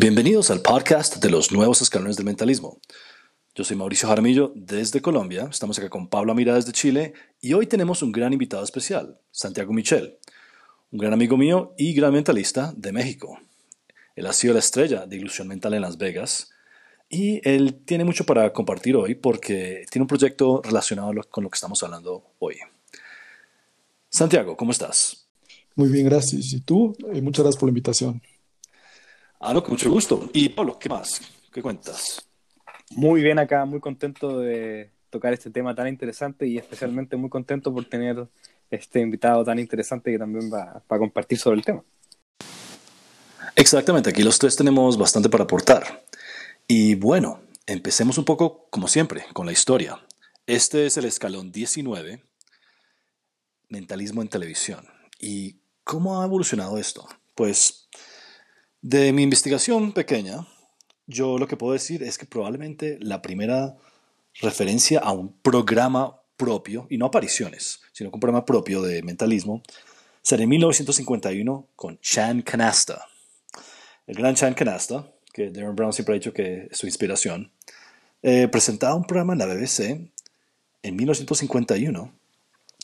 Bienvenidos al podcast de los nuevos escalones del mentalismo. Yo soy Mauricio Jaramillo desde Colombia, estamos acá con Pablo Amira desde Chile y hoy tenemos un gran invitado especial, Santiago Michel, un gran amigo mío y gran mentalista de México. Él ha sido la estrella de Ilusión Mental en Las Vegas y él tiene mucho para compartir hoy porque tiene un proyecto relacionado con lo que estamos hablando hoy. Santiago, ¿cómo estás? Muy bien, gracias. ¿Y tú? Eh, muchas gracias por la invitación. Ah, no, con mucho gusto. Y Pablo, ¿qué más? ¿Qué cuentas? Muy bien acá, muy contento de tocar este tema tan interesante y especialmente muy contento por tener este invitado tan interesante que también va, a compartir sobre el tema. Exactamente, aquí los tres tenemos bastante para aportar. Y bueno, empecemos un poco, como siempre, con la historia. Este es el escalón 19, mentalismo en televisión. ¿Y cómo ha evolucionado esto? Pues de mi investigación pequeña, yo lo que puedo decir es que probablemente la primera referencia a un programa propio, y no apariciones, sino un programa propio de mentalismo, será en 1951 con Chan Canasta. El gran Chan Canasta, que Darren Brown siempre ha dicho que es su inspiración, eh, presentaba un programa en la BBC en 1951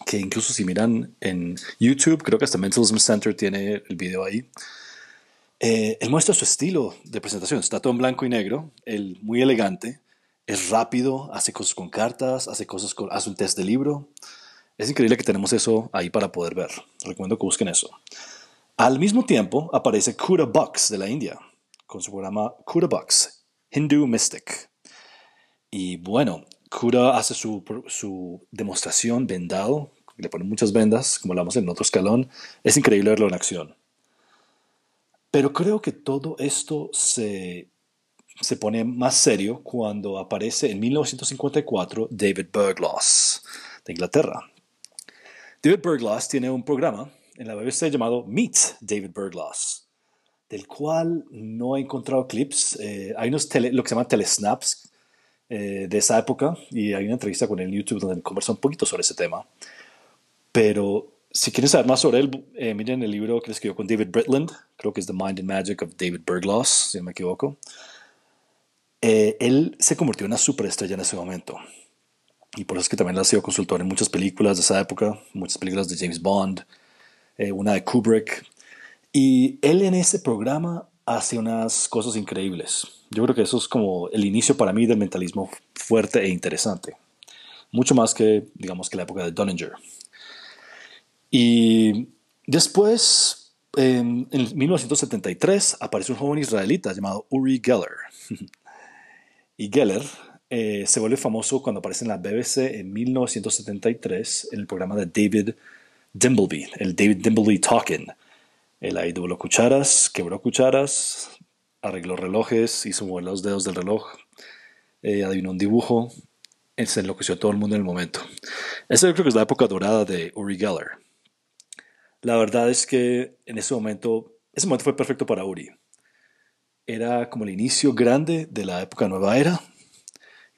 que incluso si miran en YouTube, creo que hasta Mentalism Center tiene el video ahí, eh, él muestra su estilo de presentación. Está todo en blanco y negro, él muy elegante, es rápido, hace cosas con cartas, hace cosas hace un test de libro. Es increíble que tenemos eso ahí para poder ver. Recomiendo que busquen eso. Al mismo tiempo aparece Kuda Bucks de la India con su programa Kuda Bucks, Hindu Mystic. Y bueno, Kuda hace su, su demostración vendado, le pone muchas vendas, como hablamos en otro escalón. Es increíble verlo en acción. Pero creo que todo esto se, se pone más serio cuando aparece en 1954 David Bergloss de Inglaterra. David Bergloss tiene un programa en la BBC llamado Meet David Bergloss, del cual no he encontrado clips. Eh, hay unos lo que se llama telesnaps eh, de esa época y hay una entrevista con él en YouTube donde conversa un poquito sobre ese tema. Pero si quieren saber más sobre él, eh, miren el libro que escribió con David Britland, creo que es The Mind and Magic of David Bergloss, si no me equivoco. Eh, él se convirtió en una superestrella en ese momento. Y por eso es que también ha sido consultor en muchas películas de esa época, muchas películas de James Bond, eh, una de Kubrick. Y él en ese programa hace unas cosas increíbles. Yo creo que eso es como el inicio para mí del mentalismo fuerte e interesante. Mucho más que, digamos, que la época de Dunninger. Y después, en 1973, aparece un joven israelita llamado Uri Geller. y Geller eh, se vuelve famoso cuando aparece en la BBC en 1973 en el programa de David Dimbleby, el David Dimbleby Talking. Él ahí dobló cucharas, quebró cucharas, arregló relojes, hizo mover los dedos del reloj, eh, adivinó un dibujo, se enloqueció a todo el mundo en el momento. Esa yo creo que es la época dorada de Uri Geller. La verdad es que en ese momento, ese momento fue perfecto para Uri. Era como el inicio grande de la época nueva era.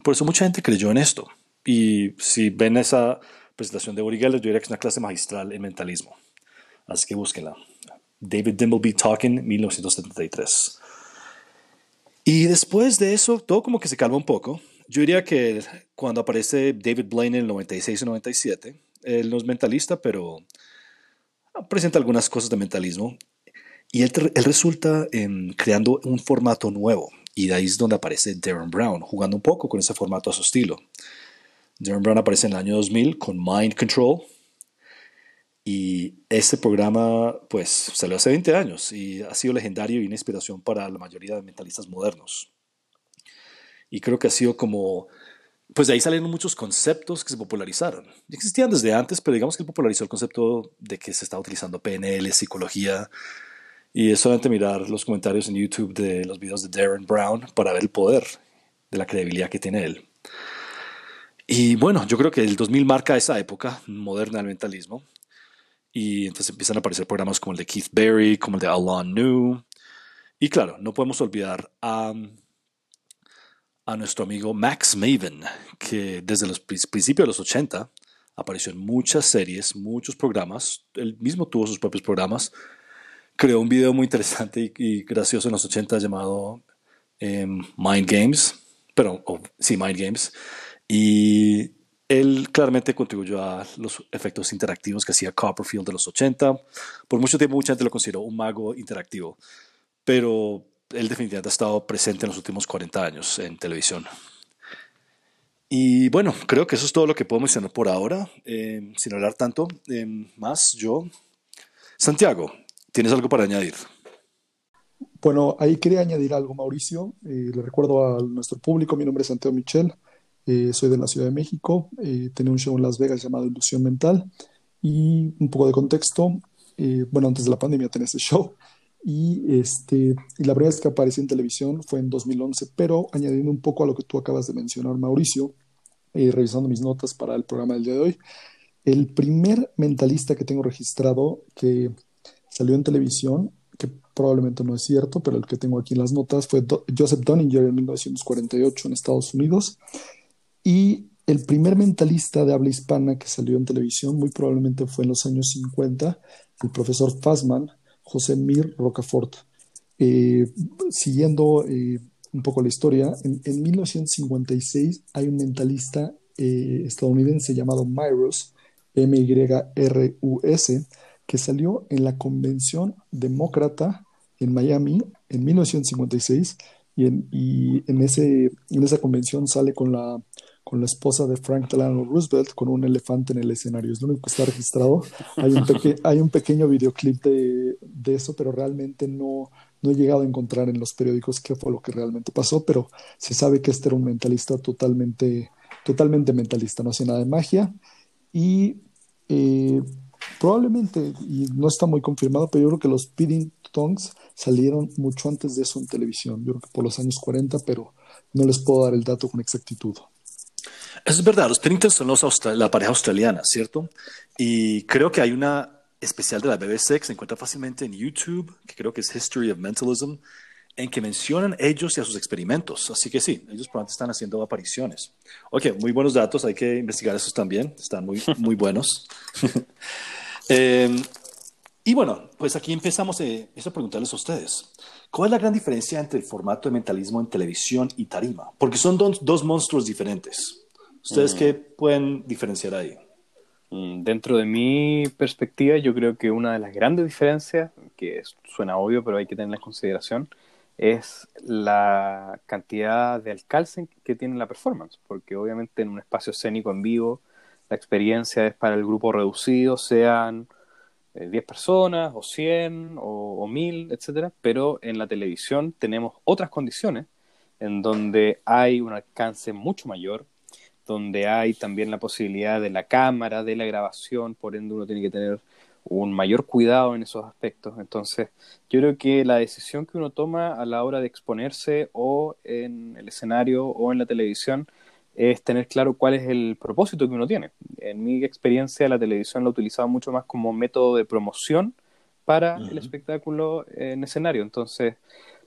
Por eso mucha gente creyó en esto. Y si ven esa presentación de Uri Geller, yo diría que es una clase magistral en mentalismo. Así que búsquenla. David Dimbleby Talking, 1973. Y después de eso, todo como que se calma un poco. Yo diría que cuando aparece David Blaine en el 96 y 97, él no es mentalista, pero presenta algunas cosas de mentalismo y él, resulta em, creando un formato nuevo y de ahí es donde aparece Darren Brown, jugando un poco con ese formato a su estilo. Darren Brown aparece en el año 2000 con Mind Control y este programa pues salió hace 20 años y ha sido legendario y una inspiración para la mayoría de mentalistas modernos. Y creo que ha sido como pues de ahí salieron muchos conceptos que se popularizaron. Existían desde antes, pero digamos que él popularizó el concepto de que se estaba utilizando PNL, psicología. Y es solamente mirar los comentarios en YouTube de los videos de Darren Brown para ver el poder de la credibilidad que tiene él. Y bueno, yo creo que el 2000 marca esa época moderna del mentalismo. Y entonces empiezan a aparecer programas como el de Keith Berry, como el de Alon New. Y claro, no podemos olvidar a a nuestro amigo Max Maven, que desde los principios de los 80 apareció en muchas series, muchos programas. Él mismo tuvo sus propios programas, creó un video muy interesante y, gracioso en los 80 llamado em, Mind Games, pero sí, Mind Games. Y él claramente contribuyó a los efectos interactivos que hacía Copperfield de los 80. Por mucho tiempo mucha gente lo consideró un mago interactivo, pero él definitivamente ha estado presente en los últimos 40 años en televisión. Y bueno, creo que eso es todo lo que puedo mencionar por ahora, em, sin hablar tanto em, más. Yo, Santiago, ¿tienes algo para añadir? Bueno, ahí quería añadir algo, Mauricio. Eh, le recuerdo a nuestro público, mi nombre es Santiago Michel, eh, soy de la Ciudad de México, eh, tenía un show en Las Vegas llamado Ilusión Mental y un poco de contexto. bueno, antes de la pandemia tenía ese show y, este, y la primera vez que aparecí en televisión fue en 2011, pero añadiendo un poco a lo que tú acabas de mencionar, Mauricio, revisando mis notas para el programa del día de hoy, el primer mentalista que tengo registrado que salió en televisión que probablemente no es cierto, pero el que tengo aquí en las notas fue Joseph Dunninger en 1948 en Estados Unidos. Y el primer mentalista de habla hispana que salió en televisión muy probablemente fue en los años 50, el profesor Fassman, José Mir Rocafort. Eh, siguiendo eh, un poco la historia, en, 1956 hay un mentalista eh, estadounidense llamado Myros, M-Y-R-U-S, que salió en la Convención Demócrata en Miami en 1956 y en, y en, ese, en esa convención sale con la, con la esposa de Frank Delano Roosevelt con un elefante en el escenario. Es lo único que está registrado. Hay un, hay un pequeño videoclip de, de, eso, pero realmente no, no he llegado a encontrar en los periódicos qué fue lo que realmente pasó, pero se sabe que este era un mentalista totalmente, totalmente mentalista, no hacía nada de magia. Y eh, Probablemente, y no está muy confirmado, pero yo creo que los Pidding Tongues salieron mucho antes de eso en televisión. Yo creo que por los años 40, pero no les puedo dar el dato con exactitud. Eso es verdad, los Piddingtons son la pareja australiana, ¿cierto? Y creo que hay una especial de la BBC que se encuentra fácilmente en YouTube, que creo que es History of Mentalism, en que mencionan ellos y a sus experimentos. Así que sí, ellos probablemente están haciendo apariciones. Ok, muy buenos datos, hay que investigar esos también, están muy, muy buenos. Em, y bueno, pues aquí empezamos eh, a preguntarles a ustedes. ¿Cuál es la gran diferencia entre el formato de mentalismo en televisión y tarima? Porque son dos monstruos diferentes. ¿Ustedes mm. qué pueden diferenciar ahí? Mm, dentro de mi perspectiva, yo creo que una de las grandes diferencias, que suena obvio, pero hay que tener en consideración, es la cantidad de alcance que tiene la performance, porque obviamente en un espacio escénico en vivo la experiencia es para el grupo reducido, sean 10 eh, personas o 100 o, o 1000, etcétera, pero en la televisión tenemos otras condiciones en donde hay un alcance mucho mayor, donde hay también la posibilidad de la cámara, de la grabación, por ende uno tiene que tener un mayor cuidado en esos aspectos. Entonces, yo creo que la decisión que uno toma a la hora de exponerse o en el escenario o en la televisión es tener claro cuál es el propósito que uno tiene. En mi experiencia, la televisión la he utilizado mucho más como método de promoción para el espectáculo en escenario. Entonces,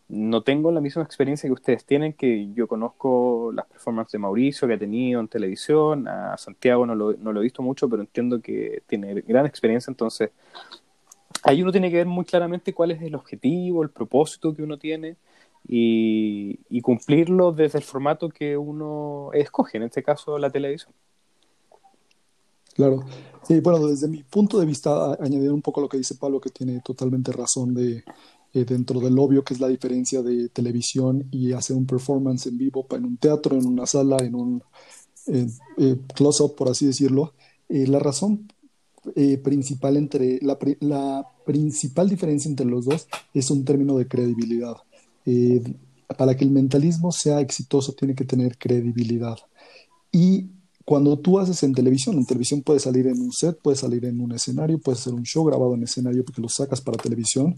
no tengo la misma experiencia que ustedes tienen, que yo conozco las performances de Mauricio que ha tenido en televisión, a Santiago no lo, no lo he visto mucho, pero entiendo que tiene gran experiencia, entonces ahí uno tiene que ver muy claramente cuál es el objetivo, el propósito que uno tiene y, y cumplirlo desde el formato que uno escoge, en este caso la televisión. Claro. Sí, bueno, desde mi punto de vista, añadir un poco lo que dice Pablo, que tiene totalmente razón de eh, dentro del obvio que es la diferencia de televisión y hacer un performance en vivo en un teatro, en una sala, en un eh, close-up, por así decirlo. Eh, la razón principal entre la, la, principal diferencia entre los dos es un término de credibilidad. para que el mentalismo sea exitoso tiene que tener credibilidad. Y cuando tú haces en televisión, en televisión puede salir en un set, puede salir en un escenario, puede ser un show grabado en escenario porque lo sacas para televisión,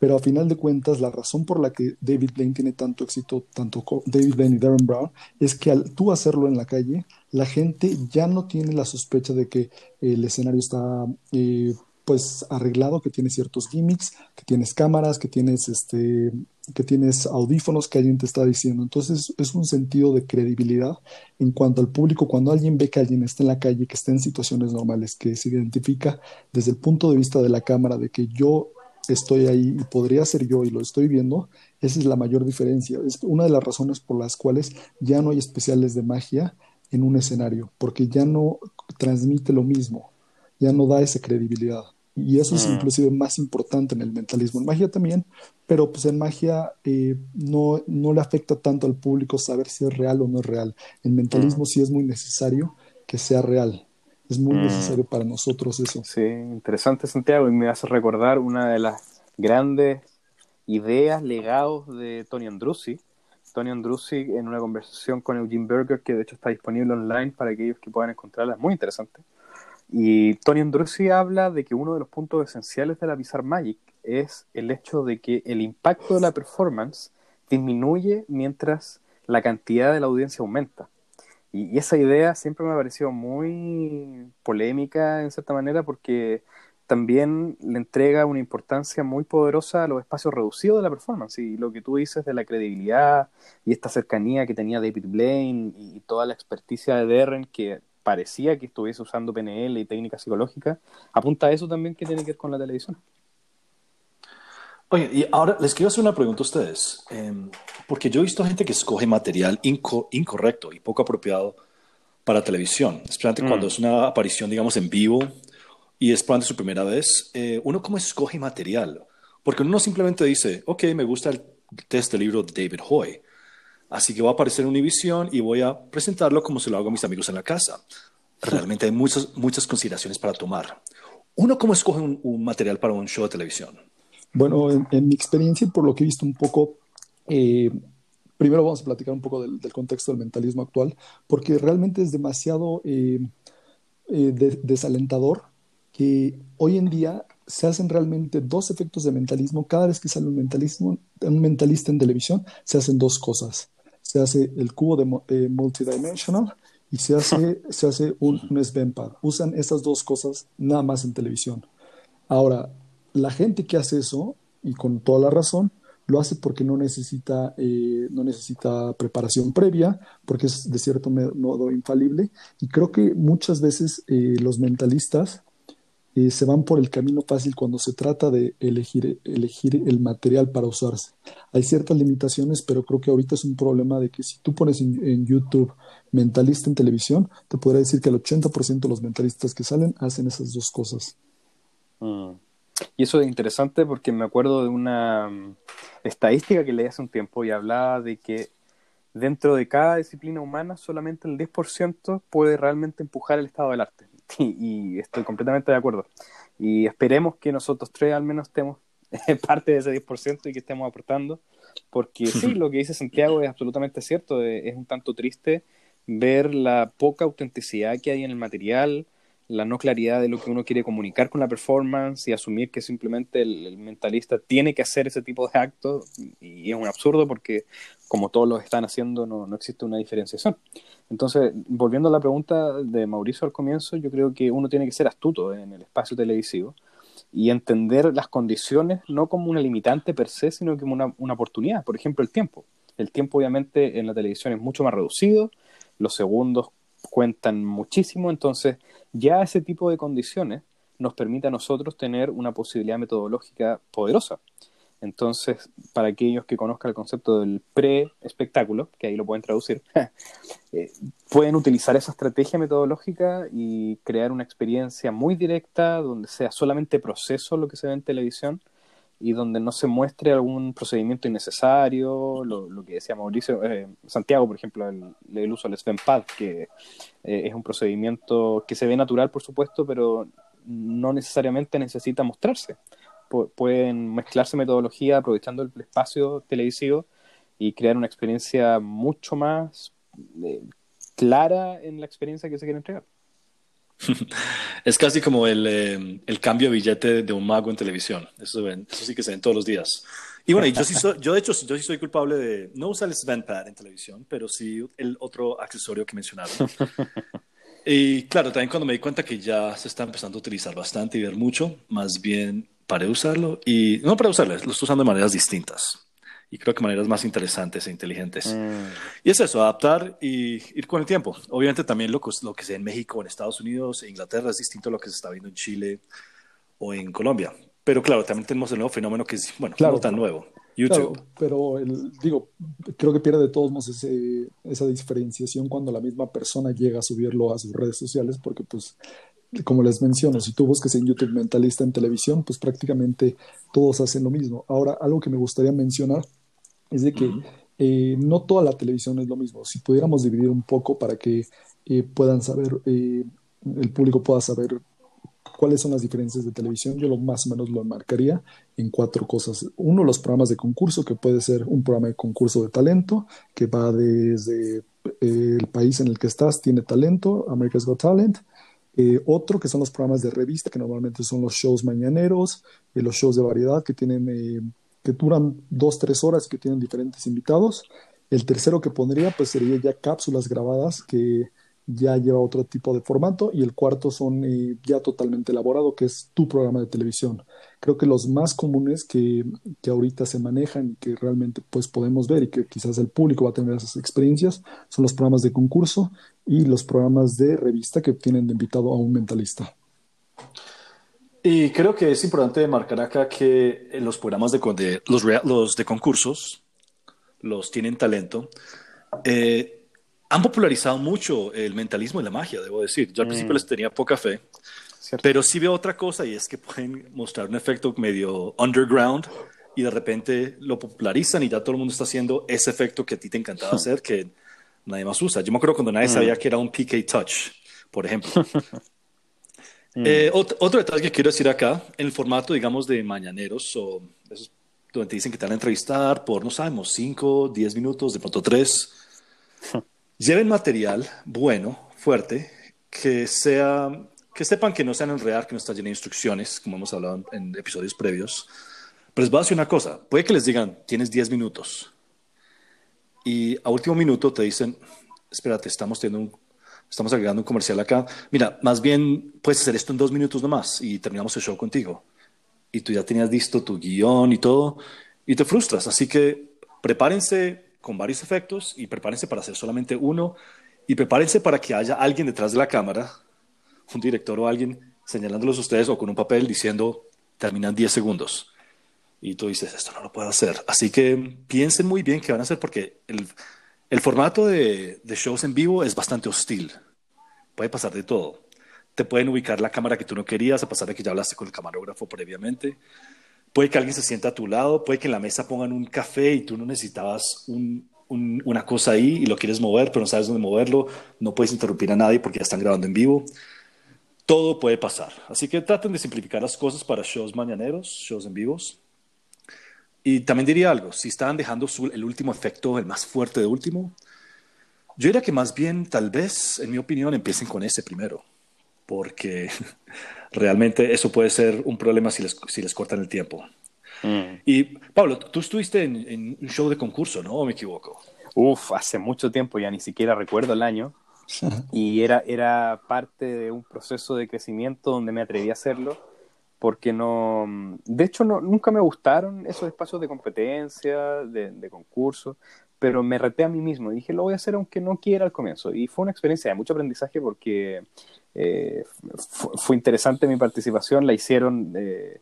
pero a final de cuentas, la razón por la que David Blaine tiene tanto éxito, tanto David Blaine y Darren Brown, es que al tú hacerlo en la calle, la gente ya no tiene la sospecha de que el escenario está eh, pues arreglado, que tiene ciertos gimmicks, que tienes cámaras, que tienes este que tienes audífonos que alguien te está diciendo. Entonces es un sentido de credibilidad en cuanto al público. Cuando alguien ve que alguien está en la calle, que está en situaciones normales, que se identifica desde el punto de vista de la cámara, de que yo estoy ahí y podría ser yo y lo estoy viendo, esa es la mayor diferencia. Es una de las razones por las cuales ya no hay especiales de magia en un escenario, porque ya no transmite lo mismo, ya no da esa credibilidad. Y eso es mm. inclusive más importante en el mentalismo. En magia también, pero pues en magia eh, no, no le afecta tanto al público saber si es real o no es real. En mentalismo mm. sí es muy necesario que sea real. Es muy mm. necesario para nosotros eso. Sí, interesante Santiago, y me hace recordar una de las grandes ideas, legados de Tony Andrussi. Tony Andrussi en una conversación con Eugene Berger, que de hecho está disponible online para aquellos que puedan encontrarla, es muy interesante. Y Tony Andrussi habla de que uno de los puntos esenciales de la Bizarre Magic es el hecho de que el impacto de la performance disminuye mientras la cantidad de la audiencia aumenta. Y, esa idea siempre me ha parecido muy polémica en cierta manera porque también le entrega una importancia muy poderosa a los espacios reducidos de la performance. Y lo que tú dices de la credibilidad y esta cercanía que tenía David Blaine y toda la experticia de Derren que parecía que estuviese usando PNL y técnica psicológica, apunta a eso también que tiene que ver con la televisión. Oye, y ahora les quiero hacer una pregunta a ustedes, em, porque yo he visto gente que escoge material incorrecto y poco apropiado para televisión, especialmente cuando mm. es una aparición, digamos, en vivo y es probablemente su primera vez. Eh, uno cómo escoge material, porque uno simplemente dice, ok, me gusta el test del libro de David Hoy, así que voy a aparecer en Univision y voy a presentarlo como se lo hago a mis amigos en la casa. Realmente hay muchas, muchas consideraciones para tomar. ¿Uno cómo escoge un material para un show de televisión? Bueno, en, mi experiencia y por lo que he visto un poco, eh, primero vamos a platicar un poco del, contexto del mentalismo actual, porque realmente es demasiado eh, eh, desalentador que hoy en día se hacen realmente dos efectos de mentalismo. Cada vez que sale un, mentalismo, un mentalista en televisión, se hacen dos cosas. Se hace el cubo de multidimensional y se hace, se hace un, un. Usan esas dos cosas nada más en televisión. Ahora, la gente que hace eso, y con toda la razón, lo hace porque no necesita, eh, no necesita preparación previa, porque es de cierto modo infalible. Y creo que muchas veces eh, los mentalistas eh, se van por el camino fácil cuando se trata de elegir, elegir el material para usarse. Hay ciertas limitaciones, pero creo que ahorita es un problema de que si tú pones en, YouTube mentalista en televisión, te podría decir que el 80% de los mentalistas que salen hacen esas dos cosas. Mm. Y eso es interesante porque me acuerdo de una mm, estadística que leí hace un tiempo y hablaba de que dentro de cada disciplina humana solamente el 10% puede realmente empujar el estado del arte. Y, estoy completamente de acuerdo. Y esperemos que nosotros tres al menos estemos parte de ese 10% y que estemos aportando, porque sí, lo que dice Santiago es absolutamente cierto, es un tanto triste ver la poca autenticidad que hay en el material, la no claridad de lo que uno quiere comunicar con la performance y asumir que simplemente el, mentalista tiene que hacer ese tipo de actos y es un absurdo porque como todos lo están haciendo no, no, existe una diferenciación. Entonces, volviendo a la pregunta de Mauricio al comienzo, yo creo que uno tiene que ser astuto en el espacio televisivo y entender las condiciones no como una limitante per se, sino como una, una oportunidad. Por ejemplo, el tiempo. El tiempo obviamente en la televisión es mucho más reducido, los segundos cuentan muchísimo, entonces ya ese tipo de condiciones nos permite a nosotros tener una posibilidad metodológica poderosa. Entonces, para aquellos que conozcan el concepto del pre-espectáculo, que ahí lo pueden traducir, eh, pueden utilizar esa estrategia metodológica y crear una experiencia muy directa donde sea solamente proceso lo que se ve en televisión y donde no se muestre algún procedimiento innecesario, lo, que decía Mauricio, eh, Santiago, por ejemplo, el, uso del SvenPad, que eh, es un procedimiento que se ve natural, por supuesto, pero no necesariamente necesita mostrarse. pueden mezclarse metodología aprovechando el espacio televisivo y crear una experiencia mucho más eh, clara en la experiencia que se quiere entregar. es casi como el, eh, el, cambio de billete de un mago en televisión. Eso, eso sí que se ven todos los días. Y bueno, yo, sí yo de hecho yo sí soy culpable de no usar el Svenpad en televisión, pero sí el otro accesorio que mencionaron. y claro, también cuando me di cuenta que ya se está empezando a utilizar bastante y ver mucho, más bien para usarlo y no para usarlo, lo estoy usando de maneras distintas y creo que maneras más interesantes e inteligentes. Mm. Y es eso, adaptar y ir con el tiempo. Obviamente también lo, lo que se en México, en Estados Unidos, e Inglaterra es distinto a lo que se está viendo en Chile o en Colombia. Pero claro, también tenemos el nuevo fenómeno que es, bueno, Claro. no tan nuevo. YouTube. Claro, pero el- digo, creo que pierde de todos modos ese- esa diferenciación cuando la misma persona llega a subirlo a sus redes sociales, porque pues, como les menciono, si tú buscas en YouTube mentalista en televisión, pues prácticamente todos hacen lo mismo. Ahora, algo que me gustaría mencionar es de que eh, no toda la televisión es lo mismo. Si pudiéramos dividir un poco para que eh, puedan saber, eh, el público pueda saber cuáles son las diferencias de televisión, yo lo más o menos lo marcaría en cuatro cosas. Uno, los programas de concurso, que puede ser un programa de concurso de talento, que va desde el país en el que estás, tiene talento, America's Got Talent. Eh, otro que son los programas de revista, que normalmente son los shows mañaneros, eh, los shows de variedad que tienen, que duran dos, tres horas que tienen diferentes invitados. El tercero que pondría, pues sería ya cápsulas grabadas que ya lleva otro tipo de formato. Y el cuarto son eh, ya totalmente elaborado, que es tu programa de televisión. Creo que los más comunes que, que ahorita se manejan y que realmente pues podemos ver y que quizás el público va a tener esas experiencias son los programas de concurso y los programas de revista que tienen de invitado a un mentalista. Y creo que es importante marcar acá que en los programas de, de- los, los de concursos, los tienen talento, eh, han popularizado mucho el mentalismo y la magia, debo decir. Yo al principio les tenía poca fe, ¿cierto? pero sí veo otra cosa y es que pueden mostrar un efecto medio underground y de repente lo popularizan y ya todo el mundo está haciendo ese efecto que a ti te encantaba hacer que nadie más usa. Yo me acuerdo cuando nadie sabía que era un PK Touch, por ejemplo. Eh, ot- otro detalle que quiero decir acá, en el formato, digamos, de mañaneros o esos donde te dicen que te van a entrevistar por, no sabemos, 5, 10 minutos, de pronto 3. Lleven material bueno, fuerte, que sea, que sepan que no sean enredar, que no está lleno de instrucciones, como hemos hablado en, en episodios previos. Pero les voy a decir una cosa, puede que les digan, tienes 10 minutos. Y a último minuto te dicen, espérate, estamos teniendo un, estamos agregando un comercial acá. Mira, más bien puedes hacer esto en dos minutos nomás y terminamos el show contigo. Y tú ya tenías listo tu guion y todo, y te frustras. Así que prepárense con varios efectos y prepárense para hacer solamente uno y prepárense para que haya alguien detrás de la cámara, un director o alguien señalándolos a ustedes o con un papel diciendo, terminan 10 segundos. Y tú dices, esto no lo puedo hacer. Así que piensen muy bien qué van a hacer porque el, el formato de, de shows en vivo es bastante hostil. Puede pasar de todo. Te pueden ubicar la cámara que tú no querías, a pesar de que ya hablaste con el camarógrafo previamente. Puede que alguien se sienta a tu lado, puede que en la mesa pongan un café y tú no necesitabas un- un- una cosa ahí y lo quieres mover, pero no sabes dónde moverlo. No puedes interrumpir a nadie porque ya están grabando en vivo. Todo puede pasar. Así que traten de simplificar las cosas para shows mañaneros, shows en vivos. Y también diría algo, si estaban dejando su- el último efecto, el más fuerte de último, yo diría que más bien, tal vez, en mi opinión, empiecen con ese primero, porque realmente eso puede ser un problema si les, si les cortan el tiempo. Mm. Y Pablo, tú estuviste en, en un show de concurso, ¿no? ¿O me equivoco? Uf, hace mucho tiempo, ya ni siquiera recuerdo el año. Y era, era parte de un proceso de crecimiento donde me atreví a hacerlo, porque no. De hecho, no, nunca me gustaron esos espacios de competencia, de, de concurso, pero me reté a mí mismo. Dije, lo voy a hacer aunque no quiera al comienzo. Y fue una experiencia de mucho aprendizaje porque eh, fu- fue interesante mi participación, la hicieron. eh,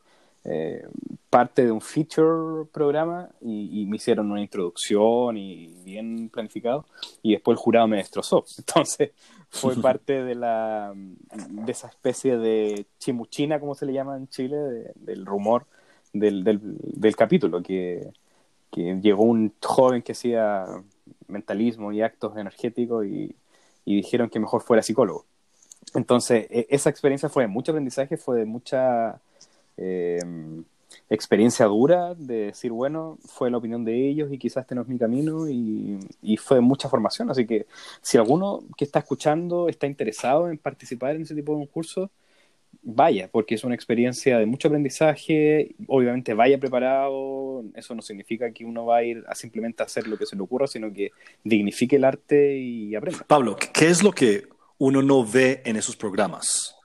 eh, parte de un feature programa y, y me hicieron una introducción y bien planificado y después el jurado me destrozó. Entonces fue parte de la de esa especie de chimuchina, como se le llama en Chile, de- del rumor del, del, del capítulo, que, que llegó un joven que hacía mentalismo y actos energéticos y, y dijeron que mejor fuera psicólogo. Entonces, e- esa experiencia fue de mucho aprendizaje, fue de mucha eh, experiencia dura de decir, bueno, fue la opinión de ellos y quizás este no es mi camino y, y fue mucha formación. Así que si alguno que está escuchando está interesado en participar en ese tipo de concursos, vaya, porque es una experiencia de mucho aprendizaje, obviamente vaya preparado, eso no significa que uno va a ir a simplemente hacer lo que se le ocurra, sino que dignifique el arte y aprenda. Pablo, ¿qué- ¿qué es lo que uno no ve en esos programas?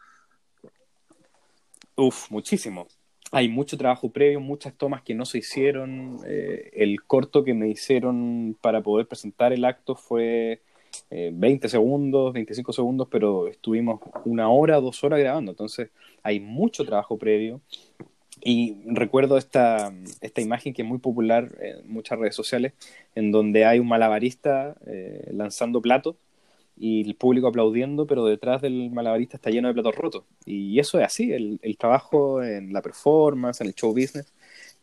Uf, muchísimo. Hay mucho trabajo previo, muchas tomas que no se hicieron. Eh, el corto que me hicieron para poder presentar el acto fue eh, 20 segundos, 25 segundos, pero estuvimos una hora, dos horas grabando. Entonces hay mucho trabajo previo. y recuerdo esta, esta imagen que es muy popular en muchas redes sociales, en donde hay un malabarista eh, lanzando platos y el público aplaudiendo, pero detrás del malabarista está lleno de platos rotos. Y eso es así, el, el trabajo en la performance, en el show business,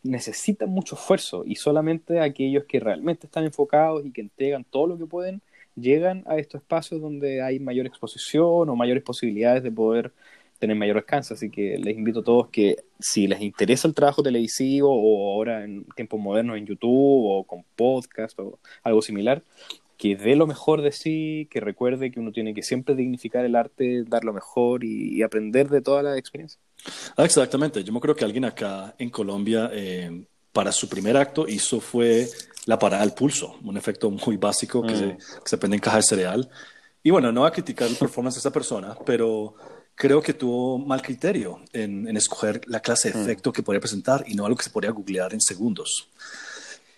necesita mucho esfuerzo y solamente aquellos que realmente están enfocados y que entregan todo lo que pueden llegan a estos espacios donde hay mayor exposición o mayores posibilidades de poder tener mayor alcance. Así que les invito a todos que si les interesa el trabajo televisivo o ahora en tiempos modernos en YouTube o con podcast o algo similar, que dé lo mejor de sí, que recuerde que uno tiene que siempre dignificar el arte, dar lo mejor y, aprender de toda la experiencia. Ah, exactamente, yo me creo que alguien acá en Colombia eh, para su primer acto hizo fue la parada al pulso, un efecto muy básico que, se, mm. que se prende en caja de cereal. Y bueno, no voy a criticar el performance de esta persona, pero creo que tuvo mal criterio en, en escoger la clase de mm. efecto que podría presentar y no algo que se podría googlear en segundos.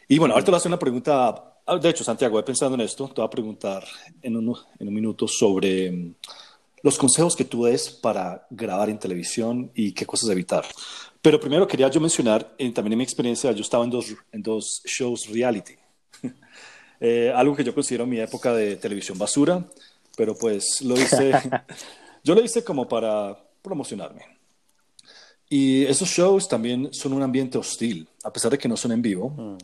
Y bueno, ahorita le voy a hacer una pregunta de hecho, Santiago, he pensado en esto, te voy a preguntar en un, en un minuto sobre mm, los consejos que tú des para grabar en televisión y qué cosas evitar. Pero primero quería yo mencionar, también en mi experiencia, yo estaba en dos, en dos shows reality. eh, algo que yo considero mi época de televisión basura, pero pues lo hice, yo lo hice como para promocionarme. Y esos shows también son un ambiente hostil, a pesar de que no son en vivo. Mm.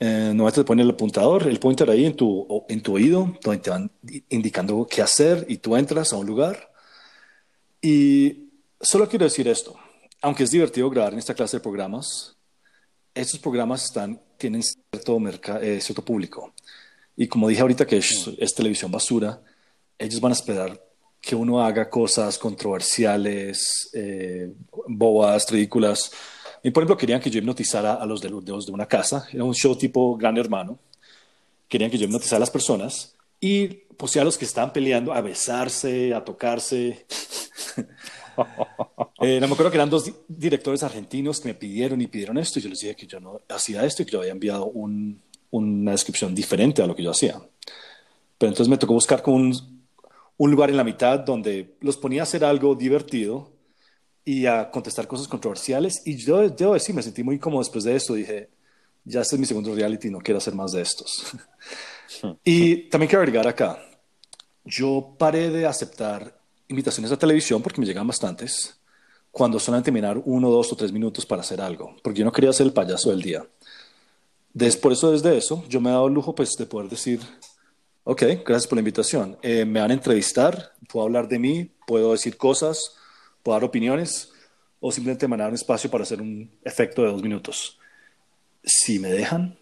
Eh, no te poner el apuntador, el pointer ahí en tu, en tu oído, donde te van indicando qué hacer y tú entras a un lugar. Y solo quiero decir esto, aunque es divertido grabar en esta clase de programas, estos programas están, tienen cierto, eh, cierto público. Y como dije ahorita que es, es, televisión basura, ellos van a esperar que uno haga cosas controversiales, eh, bobas, ridículas, y por ejemplo, querían que yo hipnotizara a los de, de una casa. Era un show tipo Gran Hermano. Querían que yo hipnotizara a las personas y pues a los que estaban peleando a besarse, a tocarse. eh, no me acuerdo que eran dos directores argentinos que me pidieron y pidieron esto y yo les dije que yo no hacía esto y que yo había enviado un, una descripción diferente a lo que yo hacía. Pero entonces me tocó buscar como un, un lugar en la mitad donde los ponía a hacer algo divertido y a contestar cosas controversiales. Y yo debo decir, me sentí muy cómodo después de esto. Dije, ya este es mi segundo reality, no quiero hacer más de estos. y también quiero agregar acá, yo paré de aceptar invitaciones a televisión porque me llegan bastantes cuando solamente terminar uno, dos o tres minutos para hacer algo, porque yo no quería ser el payaso del día. Des, por eso, desde eso, yo me he dado el lujo pues, de poder decir, ok, gracias por la invitación. Eh, me van a entrevistar, puedo hablar de mí, puedo decir cosas, puedo dar opiniones o simplemente mandar un espacio para hacer un efecto de dos minutos. Si me dejan,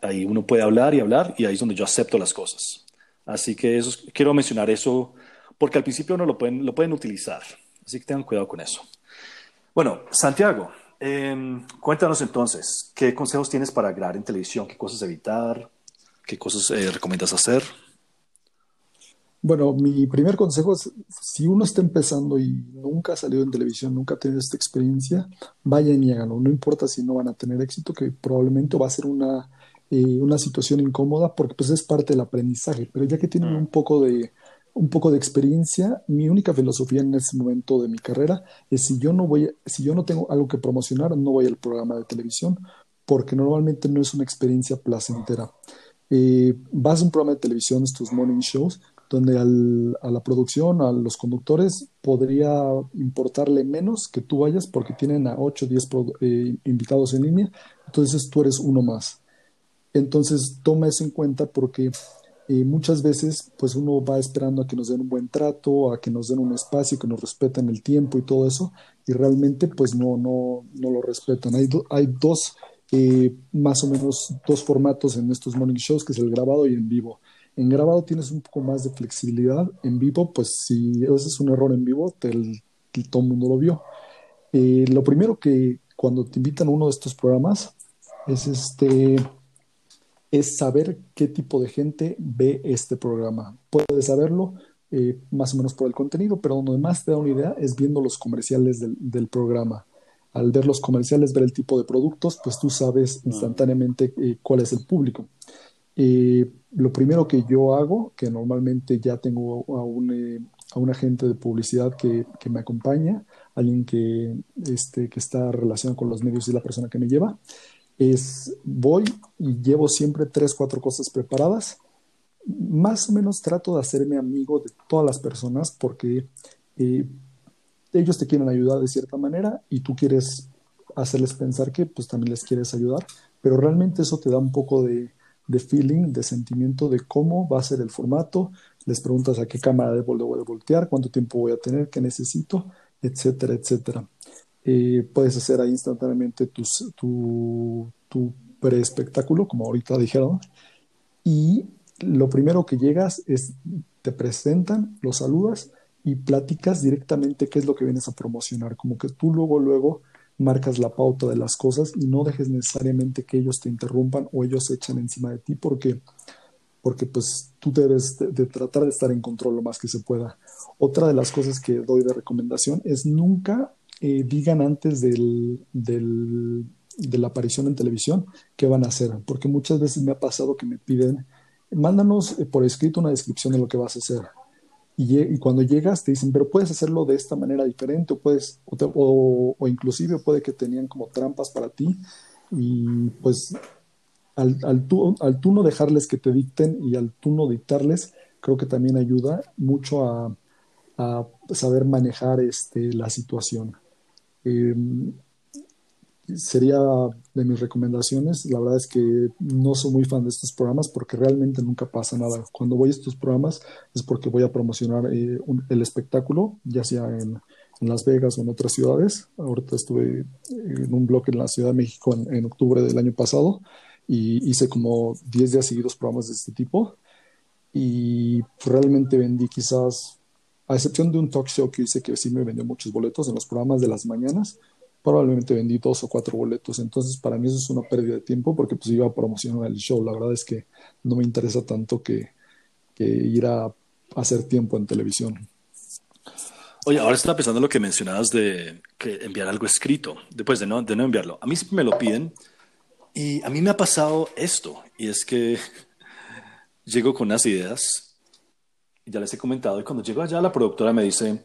ahí uno puede hablar y hablar y ahí es donde yo acepto las cosas. Así que eso, quiero mencionar eso porque al principio no lo pueden, lo pueden utilizar. Así que tengan cuidado con eso. Bueno, Santiago, em, cuéntanos entonces, ¿qué consejos tienes para grabar en televisión? ¿Qué cosas evitar? ¿Qué cosas eh, recomiendas hacer? Bueno, mi primer consejo es, si uno está empezando y nunca ha salido en televisión, nunca ha tenido esta experiencia, vayan y háganlo. No importa si no van a tener éxito, que probablemente va a ser una, eh, una situación incómoda porque pues es parte del aprendizaje. Pero ya que tienen mm. un poco de un poco de experiencia, mi única filosofía en este momento de mi carrera es si yo no voy, si yo no tengo algo que promocionar, no voy al programa de televisión, porque normalmente no es una experiencia placentera. Eh, vas a un programa de televisión, estos morning shows, donde a la producción, a los conductores, podría importarle menos que tú vayas porque tienen a 8 o 10 eh, invitados en línea, entonces tú eres uno más. Entonces toma eso en cuenta porque eh, muchas veces pues uno va esperando a que nos den un buen trato, a que nos den un espacio, que nos respeten el tiempo y todo eso, y realmente pues no, no, no lo respetan. Hay, hay dos, eh, más o menos, dos formatos en estos morning shows, que es el grabado y en vivo. En grabado tienes un poco más de flexibilidad. En vivo, pues si haces un error en vivo, te, todo el mundo lo vio. Eh, lo primero que cuando te invitan a uno de estos programas es este es saber qué tipo de gente ve este programa. Puedes saberlo eh, más o menos por el contenido, pero donde más te da una idea es viendo los comerciales del, programa. Al ver los comerciales, ver el tipo de productos, pues tú sabes mm. instantáneamente eh, cuál es el público. Lo primero que yo hago, que normalmente ya tengo a un, eh, a un agente de publicidad que, que, me acompaña, alguien que, este, que está relacionado con los medios y la persona que me lleva, es voy y llevo siempre tres, cuatro cosas preparadas. Más o menos trato de hacerme amigo de todas las personas porque eh, ellos te quieren ayudar de cierta manera y tú quieres hacerles pensar que pues también les quieres ayudar, pero realmente eso te da un poco de, de feeling, de sentimiento de cómo va a ser el formato, les preguntas a qué cámara debo, debo de voltear, cuánto tiempo voy a tener, qué necesito, etcétera, etcétera. Eh, puedes hacer ahí instantáneamente tus, tu, tu pre-espectáculo, como ahorita dijeron, y lo primero que llegas es, te presentan, lo saludas y platicas directamente qué es lo que vienes a promocionar, como que tú luego, luego marcas la pauta de las cosas y no dejes necesariamente que ellos te interrumpan o ellos se echen encima de ti porque, porque pues tú debes de, tratar de estar en control lo más que se pueda. Otra de las cosas que doy de recomendación es nunca eh, digan antes del, del, de la aparición en televisión qué van a hacer, porque muchas veces me ha pasado que me piden, mándanos eh, por escrito una descripción de lo que vas a hacer y, cuando llegas te dicen, pero puedes hacerlo de esta manera diferente o puedes, o, o, inclusive puede que tenían como trampas para ti y pues al, al, tú, al tú no dejarles que te dicten y al tú no dictarles, creo que también ayuda mucho a, a saber manejar este, la situación. Eh, sería de mis recomendaciones. La verdad es que no soy muy fan de estos programas porque realmente nunca pasa nada. Cuando voy a estos programas es porque voy a promocionar eh, el espectáculo, ya sea en, Las Vegas o en otras ciudades. Ahorita estuve en un blog en la Ciudad de México en, octubre del año pasado y hice como 10 días seguidos programas de este tipo y realmente vendí quizás, a excepción de un talk show que hice que sí me vendió muchos boletos en los programas de las mañanas, probablemente vendí dos o cuatro boletos. Entonces, para mí eso es una pérdida de tiempo porque pues iba a promocionar el show. La verdad es que no me interesa tanto que, ir a hacer tiempo en televisión. Oye, ahora estaba pensando en lo que mencionabas de que enviar algo escrito, después de no, de no enviarlo. A mí me lo piden y a mí me ha pasado esto, y es que llego con unas ideas, ya les he comentado, y cuando llego allá la productora me dice,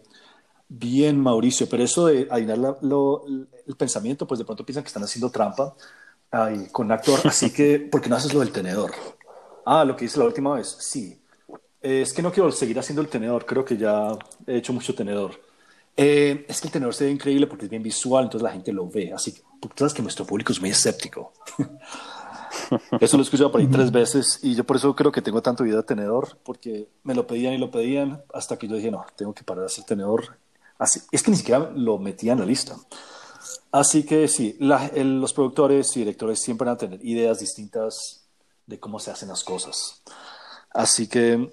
Bien, Mauricio, pero eso de adivinar el pensamiento, pues de pronto piensan que están haciendo trampa ay, con actor, así que, ¿por qué no haces lo del tenedor? Ah, lo que hice la última vez, sí. es que no quiero seguir haciendo el tenedor, creo que ya he hecho mucho tenedor. Eh, es que el tenedor se ve increíble porque es bien visual, entonces la gente lo ve, así que tú sabes que nuestro público es muy escéptico. Eso lo he escuchado por ahí tres veces y yo por eso creo que tengo tanto vida de tenedor, porque me lo pedían y lo pedían hasta que yo dije, no, tengo que parar de hacer tenedor Así, es que ni siquiera lo metía en la lista. Así que sí, los productores y directores siempre van a tener ideas distintas de cómo se hacen las cosas. Así que,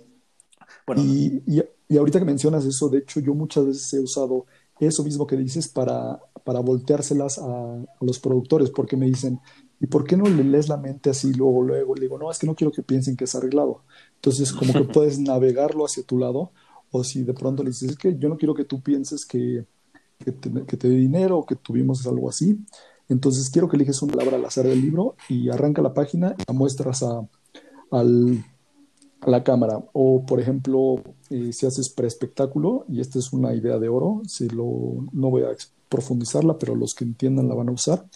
bueno. Y, y, ahorita que mencionas eso, de hecho, yo muchas veces he usado eso mismo que dices para, para volteárselas a, los productores, porque me dicen, ¿y por qué no le lees la mente así luego, luego? Le digo, no, es que no quiero que piensen que es arreglado. Entonces, como que puedes navegarlo hacia tu lado o si de pronto le dices, es que yo no quiero que tú pienses que, que te dé dinero o que tuvimos algo así. Entonces quiero que eliges una palabra al azar del libro y arranca la página y la muestras a, al, a la cámara. O, por ejemplo, eh, si haces preespectáculo, y esta es una idea de oro, si lo, no voy a profundizarla, pero los que entiendan la van a usar.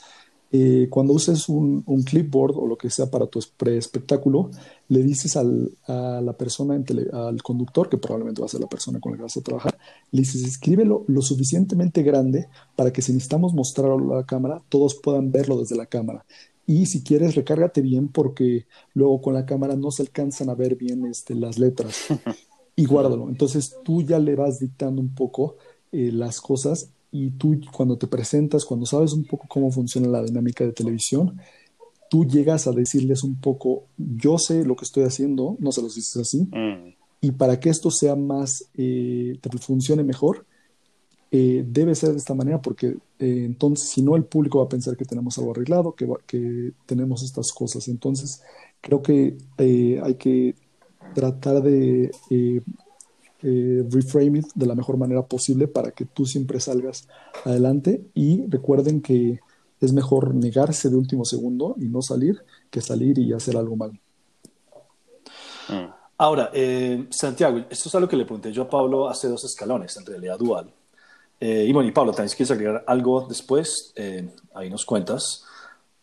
Eh, cuando uses un, clipboard o lo que sea para tu pre-espectáculo, le dices al, a la persona, al conductor, que probablemente va a ser la persona con la que vas a trabajar, le dices, escríbelo lo suficientemente grande para que si necesitamos mostrarlo a la cámara, todos puedan verlo desde la cámara. Y si quieres, recárgate bien porque luego con la cámara no se alcanzan a ver bien este, las letras. Y guárdalo. Entonces tú ya le vas dictando un poco eh, las cosas y tú cuando te presentas, cuando sabes un poco cómo funciona la dinámica de televisión, tú llegas a decirles un poco, yo sé lo que estoy haciendo, no se los dices así, mm. y para que esto sea más, eh, te funcione mejor, eh, debe ser de esta manera porque eh, entonces si no el público va a pensar que tenemos algo arreglado, que, que tenemos estas cosas. Entonces creo que hay que tratar de eh, reframe it de la mejor manera posible para que tú siempre salgas adelante y recuerden que es mejor negarse de último segundo y no salir que salir y hacer algo mal. Mm. Ahora, eh, Santiago, esto es algo que le pregunté yo a Pablo hace dos escalones, en realidad dual. Eh, y bueno, y Pablo, también si quieres agregar algo después, eh, ahí nos cuentas.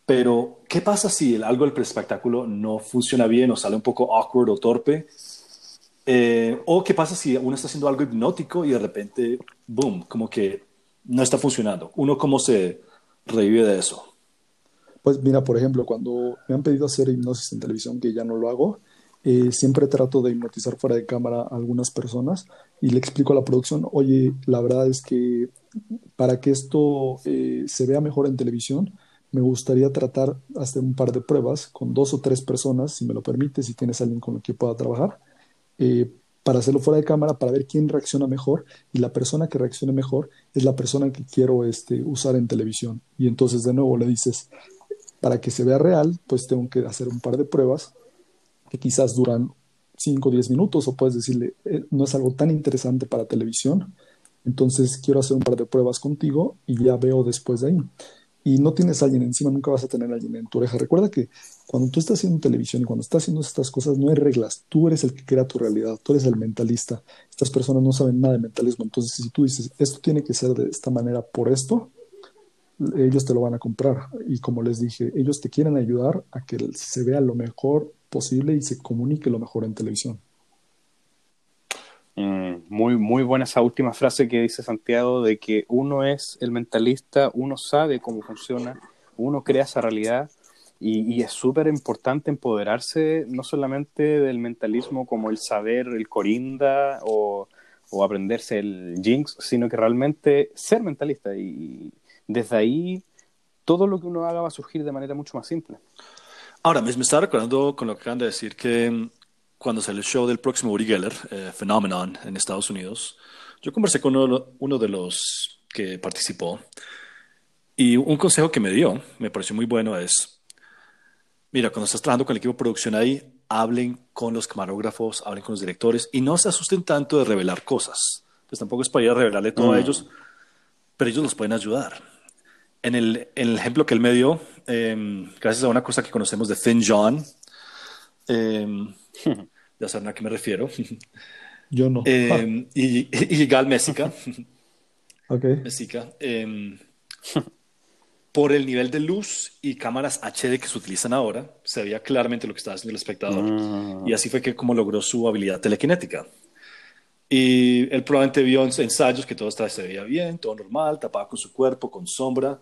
Pero, ¿qué pasa si el, algo del espectáculo no funciona bien o sale un poco awkward o torpe? Eh, o qué pasa si uno está haciendo algo hipnótico y de repente, boom, como que no está funcionando. ¿Uno cómo se revive de eso? Pues mira, por ejemplo, cuando me han pedido hacer hipnosis en televisión, que ya no lo hago, eh, siempre trato de hipnotizar fuera de cámara a algunas personas y le explico a la producción, oye, la verdad es que para que esto eh, se vea mejor en televisión, me gustaría tratar, hacer un par de pruebas con dos o tres personas, si me lo permite, si tienes alguien con el que pueda trabajar, eh, para hacerlo fuera de cámara, para ver quién reacciona mejor, y la persona que reaccione mejor es la persona que quiero este, usar en televisión. Y entonces de nuevo le dices, para que se vea real, pues tengo que hacer un par de pruebas que quizás duran 5 o 10 minutos, o puedes decirle, eh, no es algo tan interesante para televisión, entonces quiero hacer un par de pruebas contigo y ya veo después de ahí y no tienes a alguien encima, nunca vas a tener a alguien en tu oreja. Recuerda que cuando tú estás haciendo televisión y cuando estás haciendo estas cosas, no hay reglas. Tú eres el que crea tu realidad, tú eres el mentalista. Estas personas no saben nada de mentalismo. Entonces, si tú dices, esto tiene que ser de esta manera por esto, ellos te lo van a comprar. Y como les dije, ellos te quieren ayudar a que se vea lo mejor posible y se comunique lo mejor en televisión. Mm, muy, muy buena esa última frase que dice Santiago de que uno es el mentalista, uno sabe cómo funciona, uno crea esa realidad y, es súper importante empoderarse no solamente del mentalismo como el saber el corinda o, o aprenderse el jinx, sino que realmente ser mentalista y desde ahí todo lo que uno haga va a surgir de manera mucho más simple. Ahora, me, me estaba recordando con lo que acaban de decir que cuando salió el show del próximo Uri Geller, eh, Phenomenon, en Estados Unidos, yo conversé con uno, de los que participó y un consejo que me dio, me pareció muy bueno, es, mira, cuando estás trabajando con el equipo de producción ahí, hablen con los camarógrafos, hablen con los directores y no se asusten tanto de revelar cosas. Pues tampoco es para ir a revelarle todo a mm. ellos, pero ellos los pueden ayudar. En el, ejemplo que él me dio, em, gracias a una cosa que conocemos de Finn John, eh, ya saben a qué me refiero. Yo no. Eh, y, y, Gal Mésica. ok. Mésica. Por el nivel de luz y cámaras HD que se utilizan ahora, se veía claramente lo que estaba haciendo el espectador. Ah. Y así fue que como logró su habilidad telequinética. Y él probablemente vio ensayos que todo estaba, se veía bien, todo normal, tapaba con su cuerpo, con sombra,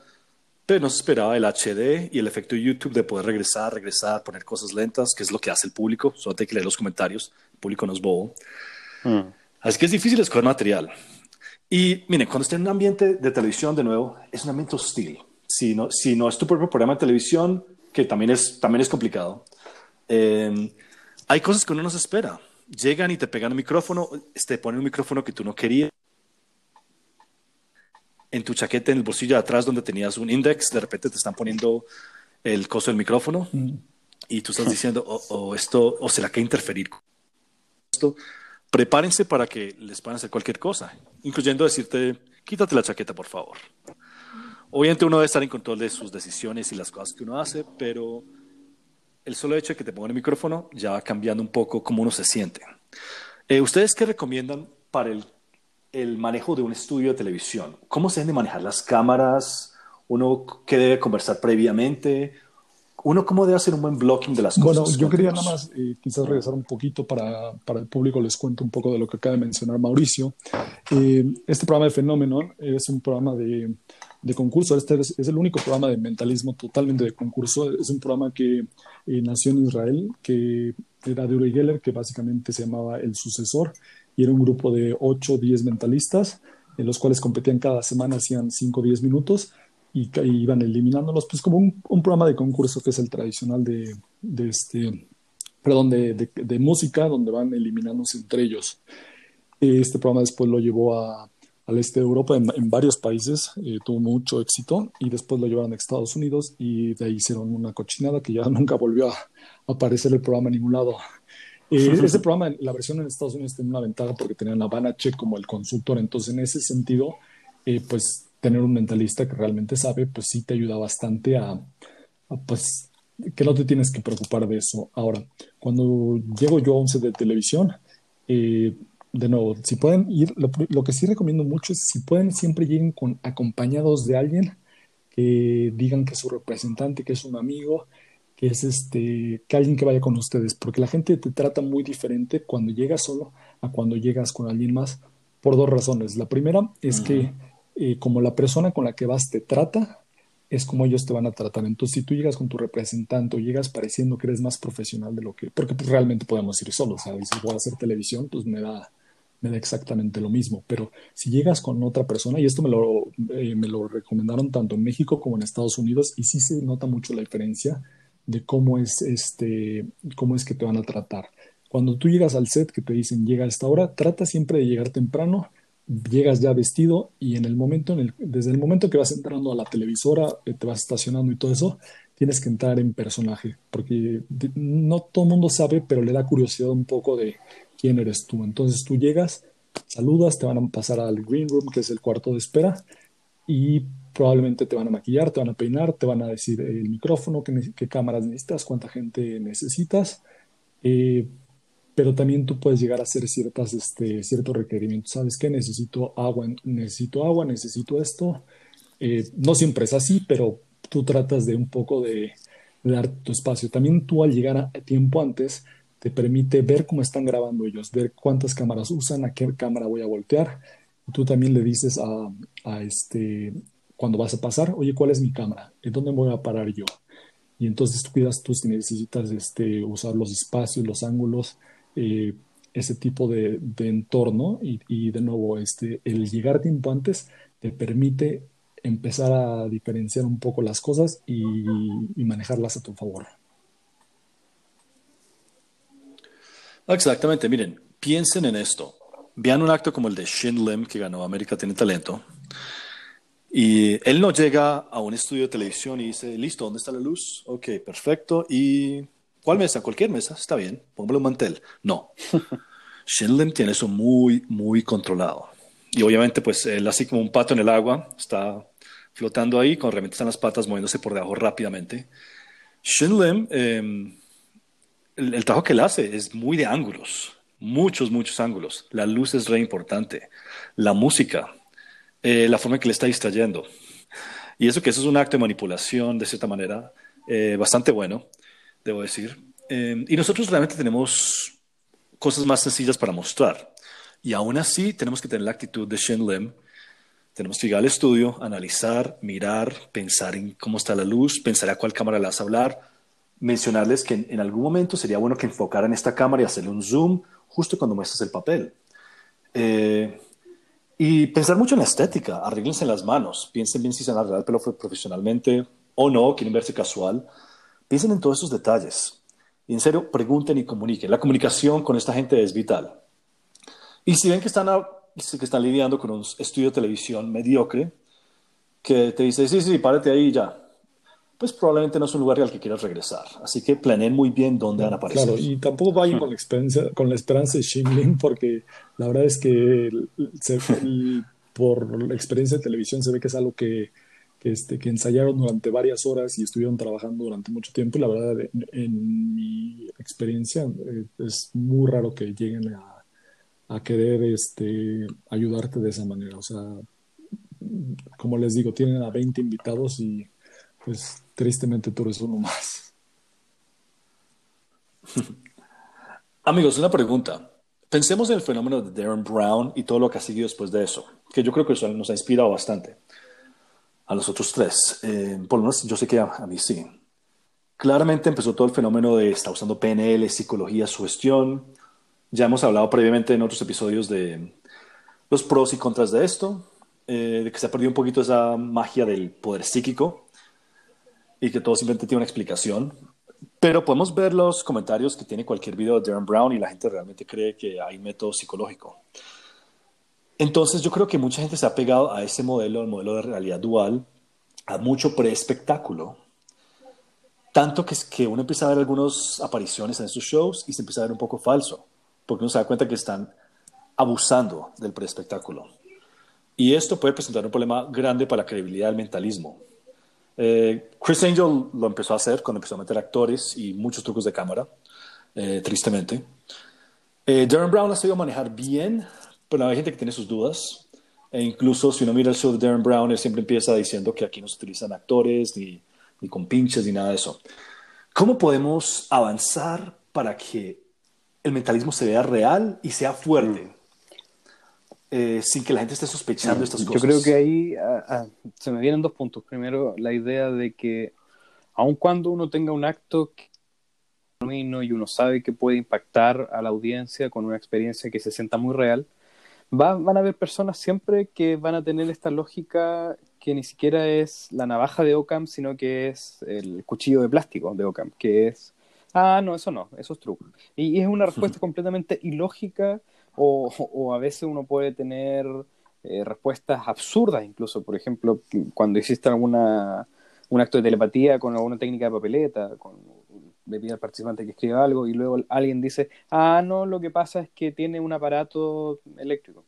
pero no se esperaba el HD y el efecto YouTube de poder regresar, regresar, poner cosas lentas, que es lo que hace el público. Solo hay que leer los comentarios. El público no es bobo. Hmm. Así que es difícil escoger material. Y miren, cuando está en un ambiente de televisión, de nuevo, es un ambiente hostil. Si no, si no es tu propio programa de televisión, que también es, también es complicado, eh, hay cosas que uno no se espera. Llegan y te pegan un micrófono, te ponen un micrófono que tú no querías en tu chaqueta, en el bolsillo de atrás donde tenías un index, de repente te están poniendo el coso del micrófono mm. y tú estás diciendo, o oh, oh, esto, o será que interferir con esto. Prepárense para que les puedan hacer cualquier cosa, incluyendo decirte, quítate la chaqueta, por favor. Obviamente uno debe estar en control de sus decisiones y las cosas que uno hace, pero el solo hecho de que te pongan el micrófono ya va cambiando un poco cómo uno se siente. Eh, ¿Ustedes qué recomiendan para el el manejo de un estudio de televisión? ¿Cómo se deben de manejar las cámaras? ¿Uno qué debe conversar previamente? ¿Uno cómo debe hacer un buen blocking de las cosas? Bueno, yo quería nada más eh, quizás regresar un poquito para, para, el público, les cuento un poco de lo que acaba de mencionar Mauricio. Eh, este programa de Fenómeno es un programa de, de concurso, este es, el único programa de mentalismo totalmente de concurso, es un programa que eh, nació en Israel, que era de Uri Geller, que básicamente se llamaba El Sucesor, y era un grupo de 8 o 10 mentalistas, en los cuales competían cada semana, hacían 5 o 10 minutos y, iban eliminándolos, pues como un, programa de concurso que es el tradicional de, de este, perdón, de, de, música, donde van eliminándose entre ellos. Este programa después lo llevó a, al este de Europa, en, varios países, eh, tuvo mucho éxito y después lo llevaron a Estados Unidos y de ahí hicieron una cochinada que ya nunca volvió a aparecer el programa en ningún lado. Eh, ese programa, la versión en Estados Unidos tiene una ventaja porque tenían a Banachek como el consultor, entonces en ese sentido, eh, pues tener un mentalista que realmente sabe, pues sí te ayuda bastante a, pues, que no te tienes que preocupar de eso. Ahora, cuando llego yo a un set de televisión, eh, de nuevo, si pueden ir, lo, que sí recomiendo mucho es si pueden siempre lleguen con acompañados de alguien que digan que es su representante, que es un amigo, que es este, que alguien que vaya con ustedes, porque la gente te trata muy diferente cuando llegas solo a cuando llegas con alguien más, por dos razones. La primera es que eh, como la persona con la que vas te trata, es como ellos te van a tratar. Entonces, si tú llegas con tu representante o llegas pareciendo que eres más profesional de lo que, porque pues, realmente podemos ir solos, o sea, si voy a hacer televisión, pues me da, me da exactamente lo mismo. Pero si llegas con otra persona, y esto me lo, eh, me lo recomendaron tanto en México como en Estados Unidos, y sí se nota mucho la diferencia de cómo es, este, cómo es que te van a tratar. Cuando tú llegas al set que te dicen llega a esta hora, trata siempre de llegar temprano llegas ya vestido y en el momento, en el, desde el momento que vas entrando a la televisora, te vas estacionando y todo eso, tienes que entrar en personaje, porque no todo el mundo sabe, pero le da curiosidad un poco de quién eres tú. Entonces tú llegas, saludas, te van a pasar al green room, que es el cuarto de espera, y probablemente te van a maquillar, te van a peinar, te van a decir el micrófono, qué, qué cámaras necesitas, cuánta gente necesitas. Eh, pero también tú puedes llegar a hacer ciertas, este, ciertos requerimientos. ¿Sabes qué? Necesito agua, necesito agua, necesito esto. Eh, no siempre es así, pero tú tratas de un poco de, dar tu espacio. También tú al llegar a tiempo antes te permite ver cómo están grabando ellos, ver cuántas cámaras usan, a qué cámara voy a voltear. tú también le dices a, este, cuando vas a pasar, oye, ¿cuál es mi cámara? ¿En dónde voy a parar yo? Y entonces tú cuidas, tú si necesitas este, usar los espacios, los ángulos, eh, ese tipo de, entorno y, de nuevo este, el llegar tiempo antes te permite empezar a diferenciar un poco las cosas y, manejarlas a tu favor. Exactamente, miren, piensen en esto. Vean un acto como el de Shin Lim que ganó América Tiene Talento. Y él no llega a un estudio de televisión y dice, listo, ¿dónde está la luz? Ok, perfecto. ¿Y ¿Cuál mesa? Cualquier mesa, está bien, póngale un mantel. No. Shinlim tiene eso muy, muy controlado. Y obviamente, pues él así como un pato en el agua, está flotando ahí, con realmente están las patas moviéndose por debajo rápidamente. Shinlim, em, el, trabajo que él hace es muy de ángulos, muchos, muchos ángulos. La luz es re importante. La música, eh, la forma en que le está distrayendo. Y eso que eso es un acto de manipulación, de cierta manera, eh, bastante bueno debo decir. Em, y nosotros realmente tenemos cosas más sencillas para mostrar. Y aún así tenemos que tener la actitud de Shen Lim. Tenemos que llegar al estudio, analizar, mirar, pensar en cómo está la luz, pensar a cuál cámara le vas a hablar, mencionarles que en, algún momento sería bueno que enfocaran esta cámara y hacerle un zoom justo cuando muestras el papel. Eh, y pensar mucho en la estética, arreglense las manos, piensen bien si se van a arreglar el pelo profesionalmente o no, quieren verse casual. Piensen en todos esos detalles. Y en serio, pregunten y comuniquen. La comunicación con esta gente es vital. Y si ven que están, que están lidiando con un estudio de televisión mediocre, que te dice, sí, sí, párate ahí y ya, pues probablemente no es un lugar al que quieras regresar. Así que planeen muy bien dónde van a aparecer. Claro, y tampoco vayan con la, experiencia, con la esperanza de Shimlin, porque la verdad es que por la experiencia de televisión se ve que es algo que este, que ensayaron durante varias horas y estuvieron trabajando durante mucho tiempo. Y la verdad, en, mi experiencia, eh, es muy raro que lleguen a, a, querer este, ayudarte de esa manera. O sea, como les digo, tienen a 20 invitados y pues tristemente tú eres uno más. Amigos, una pregunta. Pensemos en el fenómeno de Darren Brown y todo lo que ha seguido después de eso, que yo creo que eso nos ha inspirado bastante a los otros tres. Eh, por lo menos yo sé que a, mí sí. Claramente empezó todo el fenómeno de estar usando PNL, psicología, sugestión. Ya hemos hablado previamente en otros episodios de los pros y contras de esto, eh, de que se ha perdido un poquito esa magia del poder psíquico y que todo simplemente tiene una explicación. Pero podemos ver los comentarios que tiene cualquier video de Darren Brown y la gente realmente cree que hay método psicológico. Entonces yo creo que mucha gente se ha pegado a ese modelo, el modelo de realidad dual, a mucho pre-espectáculo. Tanto que, que uno empieza a ver algunas apariciones en esos shows y se empieza a ver un poco falso, porque uno se da cuenta que están abusando del pre-espectáculo. Y esto puede presentar un problema grande para la credibilidad del mentalismo. Eh, Chris Angel lo empezó a hacer cuando empezó a meter actores y muchos trucos de cámara, eh, tristemente. Eh, Darren Brown ha sabido manejar bien, pero hay gente que tiene sus dudas. E incluso si uno mira el show de Darren Brown, él siempre empieza diciendo que aquí no se utilizan actores, ni, ni con pinches, ni nada de eso. ¿Cómo podemos avanzar para que el mentalismo se vea real y sea fuerte? Eh, sin que la gente esté sospechando estas cosas. Yo creo que ahí ah, ah, se me vienen dos puntos. Primero, la idea de que aun cuando uno tenga un acto que y uno sabe que puede impactar a la audiencia con una experiencia que se sienta muy real, van a haber personas siempre que van a tener esta lógica que ni siquiera es la navaja de Ockham, sino que es el cuchillo de plástico de Ockham, que es, ah, no, eso no, eso es truco. Y, es una respuesta completamente ilógica o, a veces uno puede tener eh, respuestas absurdas incluso, por ejemplo, cuando hiciste alguna un acto de telepatía con alguna técnica de papeleta, con le pide al participante que escriba algo y luego alguien dice, ah, no, lo que pasa es que tiene un aparato eléctrico.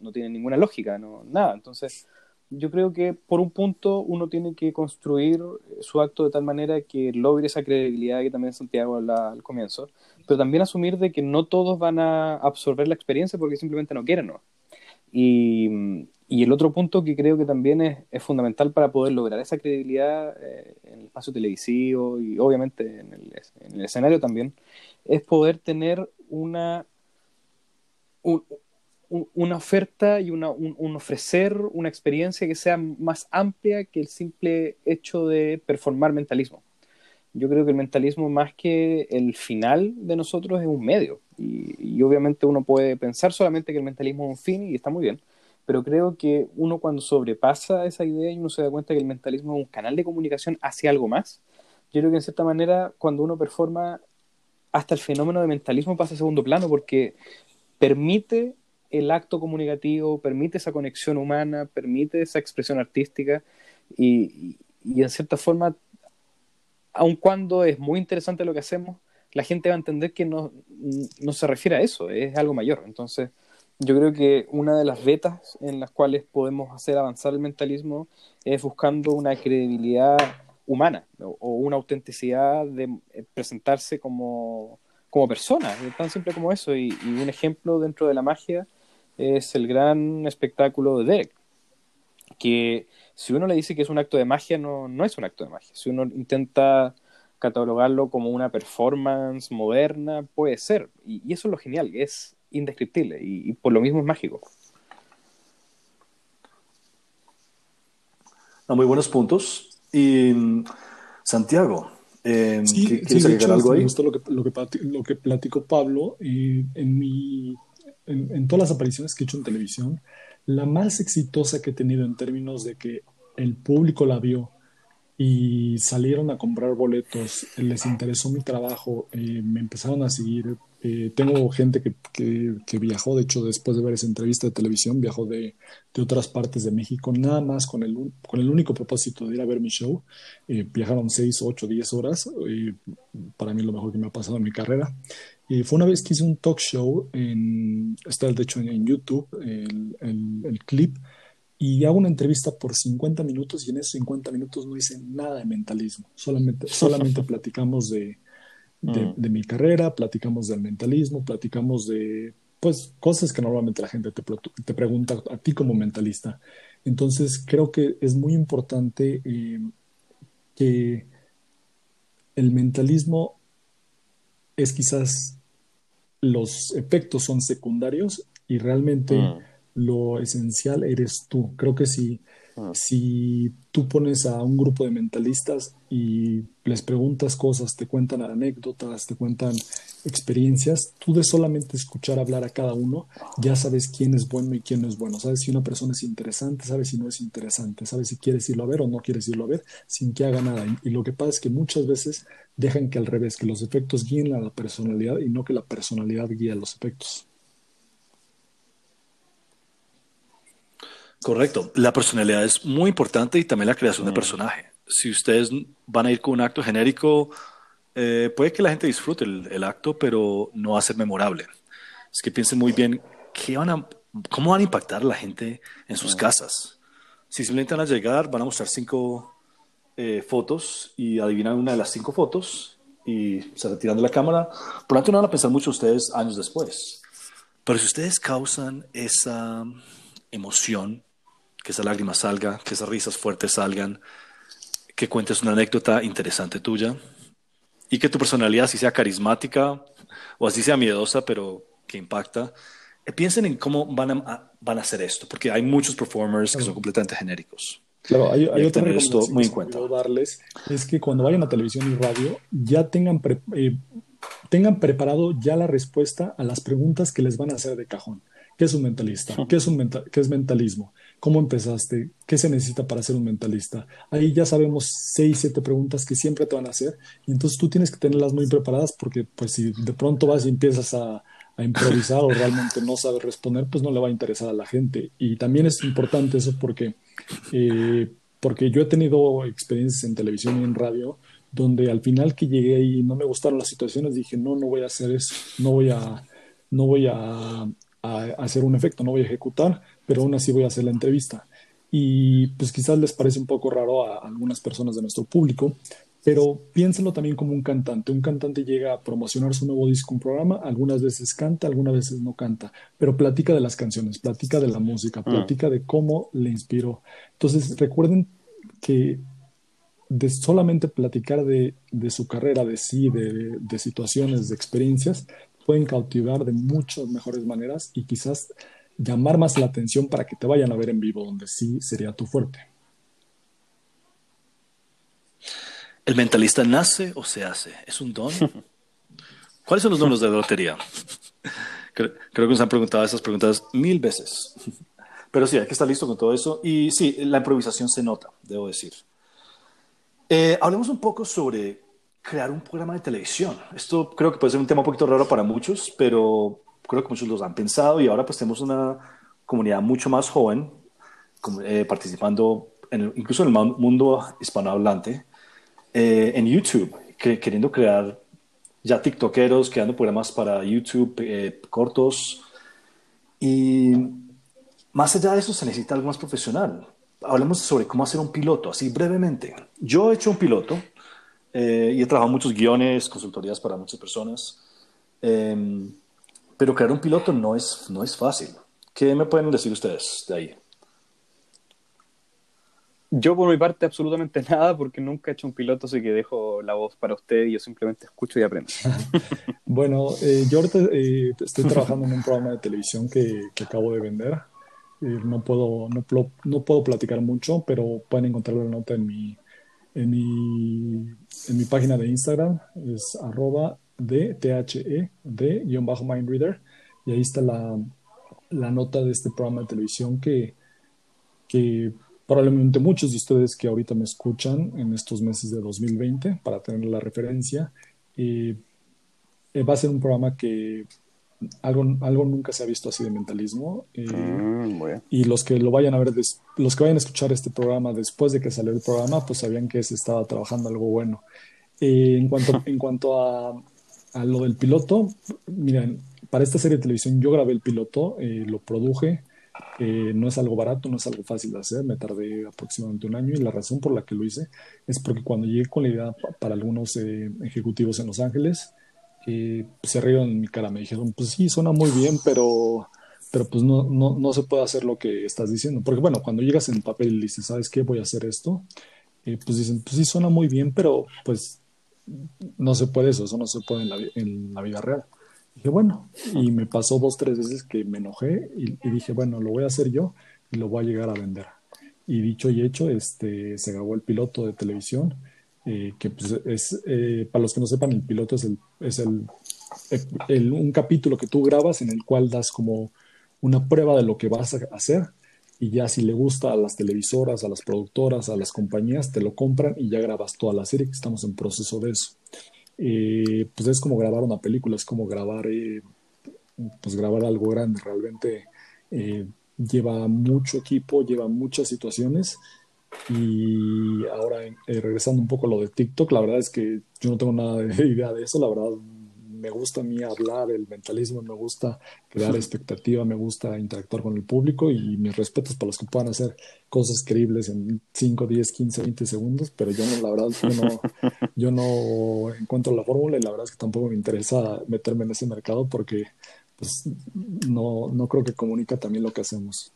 No, tiene ninguna lógica, no, nada. Entonces, yo creo que por un punto uno tiene que construir su acto de tal manera que logre esa credibilidad que también Santiago habla al comienzo, pero también asumir de que no todos van a absorber la experiencia porque simplemente no quieren, ¿no? Y, el otro punto que creo que también es, fundamental para poder lograr esa credibilidad eh, en el espacio televisivo y obviamente en el, en el escenario también, es poder tener una, una oferta y un, ofrecer una experiencia que sea más amplia que el simple hecho de performar mentalismo. Yo creo que el mentalismo más que el final de nosotros es un medio. Y, y obviamente uno puede pensar solamente que el mentalismo es un fin y está muy bien pero creo que uno cuando sobrepasa esa idea y uno se da cuenta que el mentalismo es un canal de comunicación hacia algo más, yo creo que en cierta manera cuando uno performa hasta el fenómeno de mentalismo pasa a segundo plano porque permite el acto comunicativo, permite esa conexión humana, permite esa expresión artística y, y en cierta forma, aun cuando es muy interesante lo que hacemos, la gente va a entender que no, no se refiere a eso, es algo mayor. Entonces, yo creo que una de las vetas en las cuales podemos hacer avanzar el mentalismo es buscando una credibilidad humana o una autenticidad de eh, presentarse como, como persona, tan simple como eso. Y, un ejemplo dentro de la magia es el gran espectáculo de Derek, que si uno le dice que es un acto de magia, no, no es un acto de magia. Si uno intenta catalogarlo como una performance moderna, puede ser. Y, y eso es lo genial, es indescriptible y, por lo mismo es mágico. muy buenos puntos. Y Santiago, eh, ¿quieres agregar algo ahí? Me gustó lo que, lo que, lo que platicó Pablo. en, mi, en, en, todas las apariciones que he hecho en televisión, la más exitosa que he tenido en términos de que el público la vio y salieron a comprar boletos, les interesó mi trabajo, eh, me empezaron a seguir eh, tengo gente que, que, viajó, de hecho, después de ver esa entrevista de televisión, viajó de, de otras partes de México, nada más con el, con el único propósito de ir a ver mi show. Eh, viajaron 6, 8, 10 horas. Eh, para mí lo mejor que me ha pasado en mi carrera. Y fue una vez que hice un talk show, en, está de hecho en, YouTube, el, el, el clip, y hago una entrevista por 50 minutos y en esos 50 minutos no hice nada de mentalismo, solamente, solamente platicamos de, Mm. de, mi carrera, platicamos del mentalismo, platicamos de pues cosas que normalmente la gente te, te pregunta a ti como mentalista. Entonces creo que es muy importante eh, que el mentalismo es quizás los efectos son secundarios y realmente mm. Lo esencial eres tú. Creo que si Ah. Si tú pones a un grupo de mentalistas y les preguntas cosas, te cuentan anécdotas, te cuentan experiencias, tú de solamente escuchar hablar a cada uno, ya sabes quién es bueno y quién no es bueno. Sabes si una persona es interesante, sabes si no es interesante, sabes si quieres irlo a ver o no quieres irlo a ver sin que haga nada. Y lo que pasa es que muchas veces dejan que al revés, que los efectos guíen a la personalidad y no que la personalidad guíe a los efectos. Correcto. La personalidad es muy importante y también la creación de mm. personaje. Si ustedes van a ir con un acto genérico, eh, puede que la gente disfrute el, acto, pero no va a ser memorable. Es que piensen muy bien qué van a, cómo van a impactar a la gente en sus mm. casas. Si simplemente van a llegar, van a mostrar cinco eh, fotos y adivinan una de las cinco fotos y se retiran de la cámara. Por lo tanto, no van a pensar mucho ustedes años después. Pero si ustedes causan esa emoción, que esa lágrima salga, que esas risas fuertes salgan, que cuentes una anécdota interesante tuya y que tu personalidad así sea carismática o así sea miedosa, pero que impacta, eh, piensen en cómo van a, van a hacer esto, porque hay muchos performers que son completamente genéricos. Claro, hay, hay otra recomendación muy en cuenta. que darles es que cuando vayan a televisión y radio ya tengan, eh, tengan preparado ya la respuesta a las preguntas que les van a hacer de cajón. ¿Qué es un mentalista? ¿Qué es, un ¿Qué es mentalismo? ¿Cómo empezaste? ¿Qué se necesita para ser un mentalista? Ahí ya sabemos seis, siete preguntas que siempre te van a hacer y entonces tú tienes que tenerlas muy preparadas porque pues si de pronto vas y empiezas a, improvisar o realmente no sabes responder, pues no le va a interesar a la gente. Y también es importante eso porque eh, porque yo he tenido experiencias en televisión y en radio donde al final que llegué y no me gustaron las situaciones, dije, no, no voy a hacer eso, no voy a, no voy a, hacer un efecto, no voy a ejecutar, pero aún así voy a hacer la entrevista. Y pues quizás les parece un poco raro a algunas personas de nuestro público, pero piénsenlo también como un cantante. Un cantante llega a promocionar su nuevo disco, un programa, algunas veces canta, algunas veces no canta, pero platica de las canciones, platica de la música, ah. platica de cómo le inspiró. Entonces, recuerden que de solamente platicar de, su carrera, de sí, de, de situaciones, de experiencias, pueden cautivar de muchas mejores maneras y quizás llamar más la atención para que te vayan a ver en vivo, donde sí sería tu fuerte. ¿El mentalista nace o se hace? ¿Es un don? ¿Cuáles son los dones de la lotería? Creo, que nos han preguntado esas preguntas mil veces. Pero sí, hay que estar listo con todo eso. Y sí, la improvisación se nota, debo decir. Eh, hablemos un poco sobre crear un programa de televisión. Esto creo que puede ser un tema un poquito raro para muchos, pero creo que muchos los han pensado y ahora pues tenemos una comunidad mucho más joven eh, participando en incluso en el mundo hispanohablante eh, en YouTube, queriendo crear ya TikTokeros, creando programas para YouTube eh, cortos. Y más allá de eso se necesita algo más profesional. Hablemos sobre cómo hacer un piloto, así brevemente. Yo he hecho un piloto eh, y he trabajado muchos guiones, consultorías para muchas personas. Pero crear un piloto no es, no es fácil. ¿Qué me pueden decir ustedes de ahí? Yo por mi parte absolutamente nada porque nunca he hecho un piloto, así que dejo la voz para usted y yo simplemente escucho y aprendo. bueno, eh, yo ahorita eh, estoy trabajando en un programa de televisión que, acabo de vender. Eh, no, puedo, no, no, puedo platicar mucho, pero pueden encontrar la nota en mi, en mi, en mi página de Instagram. Es arroba de THE de guion bajo Mindreader. Y ahí está la, la nota de este programa de televisión que, que probablemente muchos de ustedes que ahorita me escuchan en estos meses de 2020, para tener la referencia, eh, va a ser un programa que algo, algo nunca se ha visto así de mentalismo. Eh, mm, y los que lo vayan a ver, los que vayan a escuchar este programa después de que salió el programa, pues sabían que se estaba trabajando algo bueno. Eh, en cuanto, en cuanto a, a, lo del piloto, miren, para esta serie de televisión yo grabé el piloto, lo produje, eh, no es algo barato, no es algo fácil de hacer, me tardé aproximadamente un año y la razón por la que lo hice es porque cuando llegué con la idea para algunos eh, ejecutivos en Los Ángeles, eh, se rieron en mi cara, me dijeron, pues sí, suena muy bien, pero, pero pues no, no, no se puede hacer lo que estás diciendo. Porque bueno, cuando llegas en el papel y dices, ¿sabes qué? Voy a hacer esto, pues dicen, pues sí, suena muy bien, pero pues no se puede eso, eso no se puede en la, en vida real. Dije, bueno, y me pasó dos, tres veces que me enojé y, dije, bueno, lo voy a hacer yo y lo voy a llegar a vender. Y dicho y hecho, este, se grabó el piloto de televisión, eh, que pues es, eh, para los que no sepan, el piloto es, el, es el, un capítulo que tú grabas en el cual das como una prueba de lo que vas a hacer y ya si le gusta a las televisoras, a las productoras, a las compañías, te lo compran y ya grabas toda la serie, que estamos en proceso de eso. Eh, pues es como grabar una película, es como grabar, eh, pues grabar algo grande, realmente eh, lleva mucho equipo, lleva muchas situaciones. Y ahora regresando un poco a lo de TikTok, la verdad es que yo no tengo nada de idea de eso, la verdad me gusta a mí hablar, el mentalismo, me gusta crear expectativa, me gusta interactuar con el público y mis respetos para los que puedan hacer cosas creíbles en 5, 10, 15, 20 segundos, pero yo no, la verdad, yo no, yo no encuentro la fórmula y la verdad es que tampoco me interesa meterme en ese mercado porque pues no, no creo que comunica también lo que hacemos.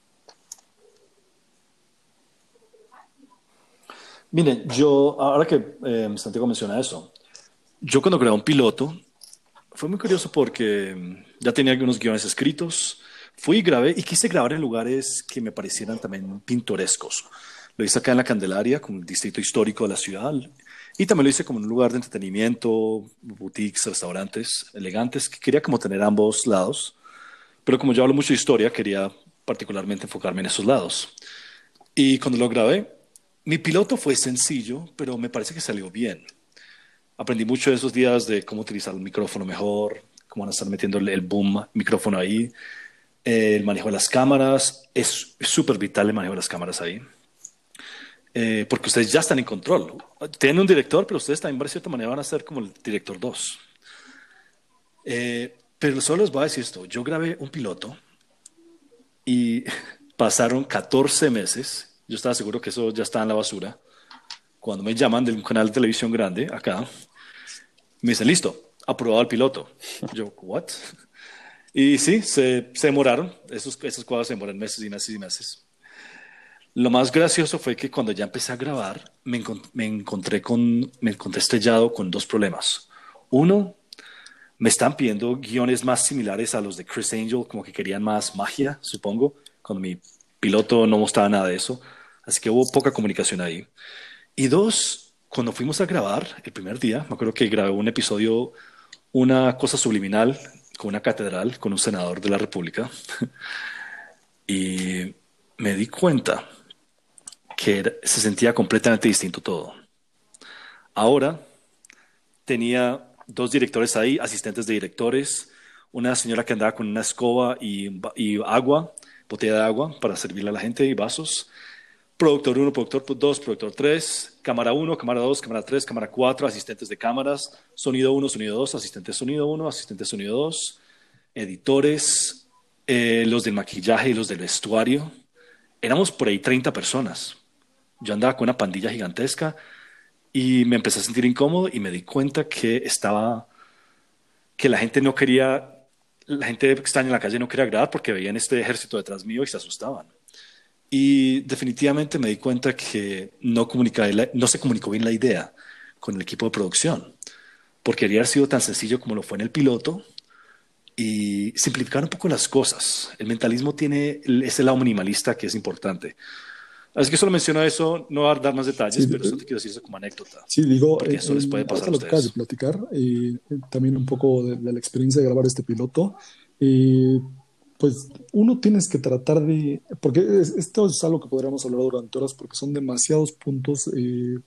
Miren, yo, ahora que eh, Santiago menciona eso, yo cuando grabé un piloto, fue muy curioso porque mm, ya tenía algunos guiones escritos, fui y grabé y quise grabar en lugares que me parecieran también pintorescos. Lo hice acá en la Candelaria, como el distrito histórico de la ciudad, y también lo hice como un lugar de entretenimiento, boutiques, restaurantes elegantes, que quería como tener ambos lados. Pero como yo hablo mucho de historia, quería particularmente enfocarme en esos lados. Y cuando lo grabé, mi piloto fue sencillo, pero me parece que salió bien. Aprendí mucho de esos días de cómo utilizar el micrófono mejor, cómo van a estar metiendo el boom micrófono ahí, el manejo de las cámaras. Es súper vital el manejo de las cámaras ahí. Eh, porque ustedes ya están en control. Tienen un director, pero ustedes también, de cierta manera, van a ser como el director 2. Eh, pero solo les voy a decir esto. Yo grabé un piloto y pasaron 14 meses yo estaba seguro que eso ya está en la basura. Cuando me llaman de un canal de televisión grande acá, me dicen, listo, aprobado el piloto. Yo, ¿what? Y sí, se, se demoraron. Esos, esas cosas se demoran meses y meses y meses. Lo más gracioso fue que cuando ya empecé a grabar, me, me, encontré, con, me encontré estrellado con dos problemas. Uno, me están pidiendo guiones más similares a los de Chris Angel, como que querían más magia, supongo, cuando mi piloto no mostraba nada de eso. Así que hubo poca comunicación ahí. Y dos, cuando fuimos a grabar el primer día, me acuerdo que grabé un episodio, una cosa subliminal con una catedral, con un senador de la República. y me di cuenta que se sentía completamente distinto todo. Ahora tenía dos directores ahí, asistentes de directores, una señora que andaba con una escoba y, y agua, botella de agua para servirle a la gente y vasos, productor 1, productor 2, productor 3, cámara 1, cámara 2, cámara 3, cámara 4, asistentes de cámaras, sonido 1, sonido 2, asistente sonido 1, asistente sonido 2, editores, eh, los del maquillaje y los del vestuario. Éramos por ahí 30 personas. Yo andaba con una pandilla gigantesca y me empecé a sentir incómodo y me di cuenta que estaba, que la gente no quería, la gente estaba en la calle no quería grabar porque veían este ejército detrás mío y se asustaban. Y definitivamente me di cuenta que no, no se comunicó bien la idea con el equipo de producción, porque haber sido tan sencillo como lo fue en el piloto y simplificar un poco las cosas. El mentalismo tiene ese lado minimalista que es importante. Así que solo menciono eso, no voy a dar más detalles, pero eso te quiero decir eso como anécdota. Sí, digo, porque eso les puede pasar a ustedes. Lo que de platicar, y también un poco de, de, la experiencia de grabar este piloto. Y pues uno tienes que tratar de, porque esto es algo que podríamos hablar durante horas porque son demasiados puntos eh,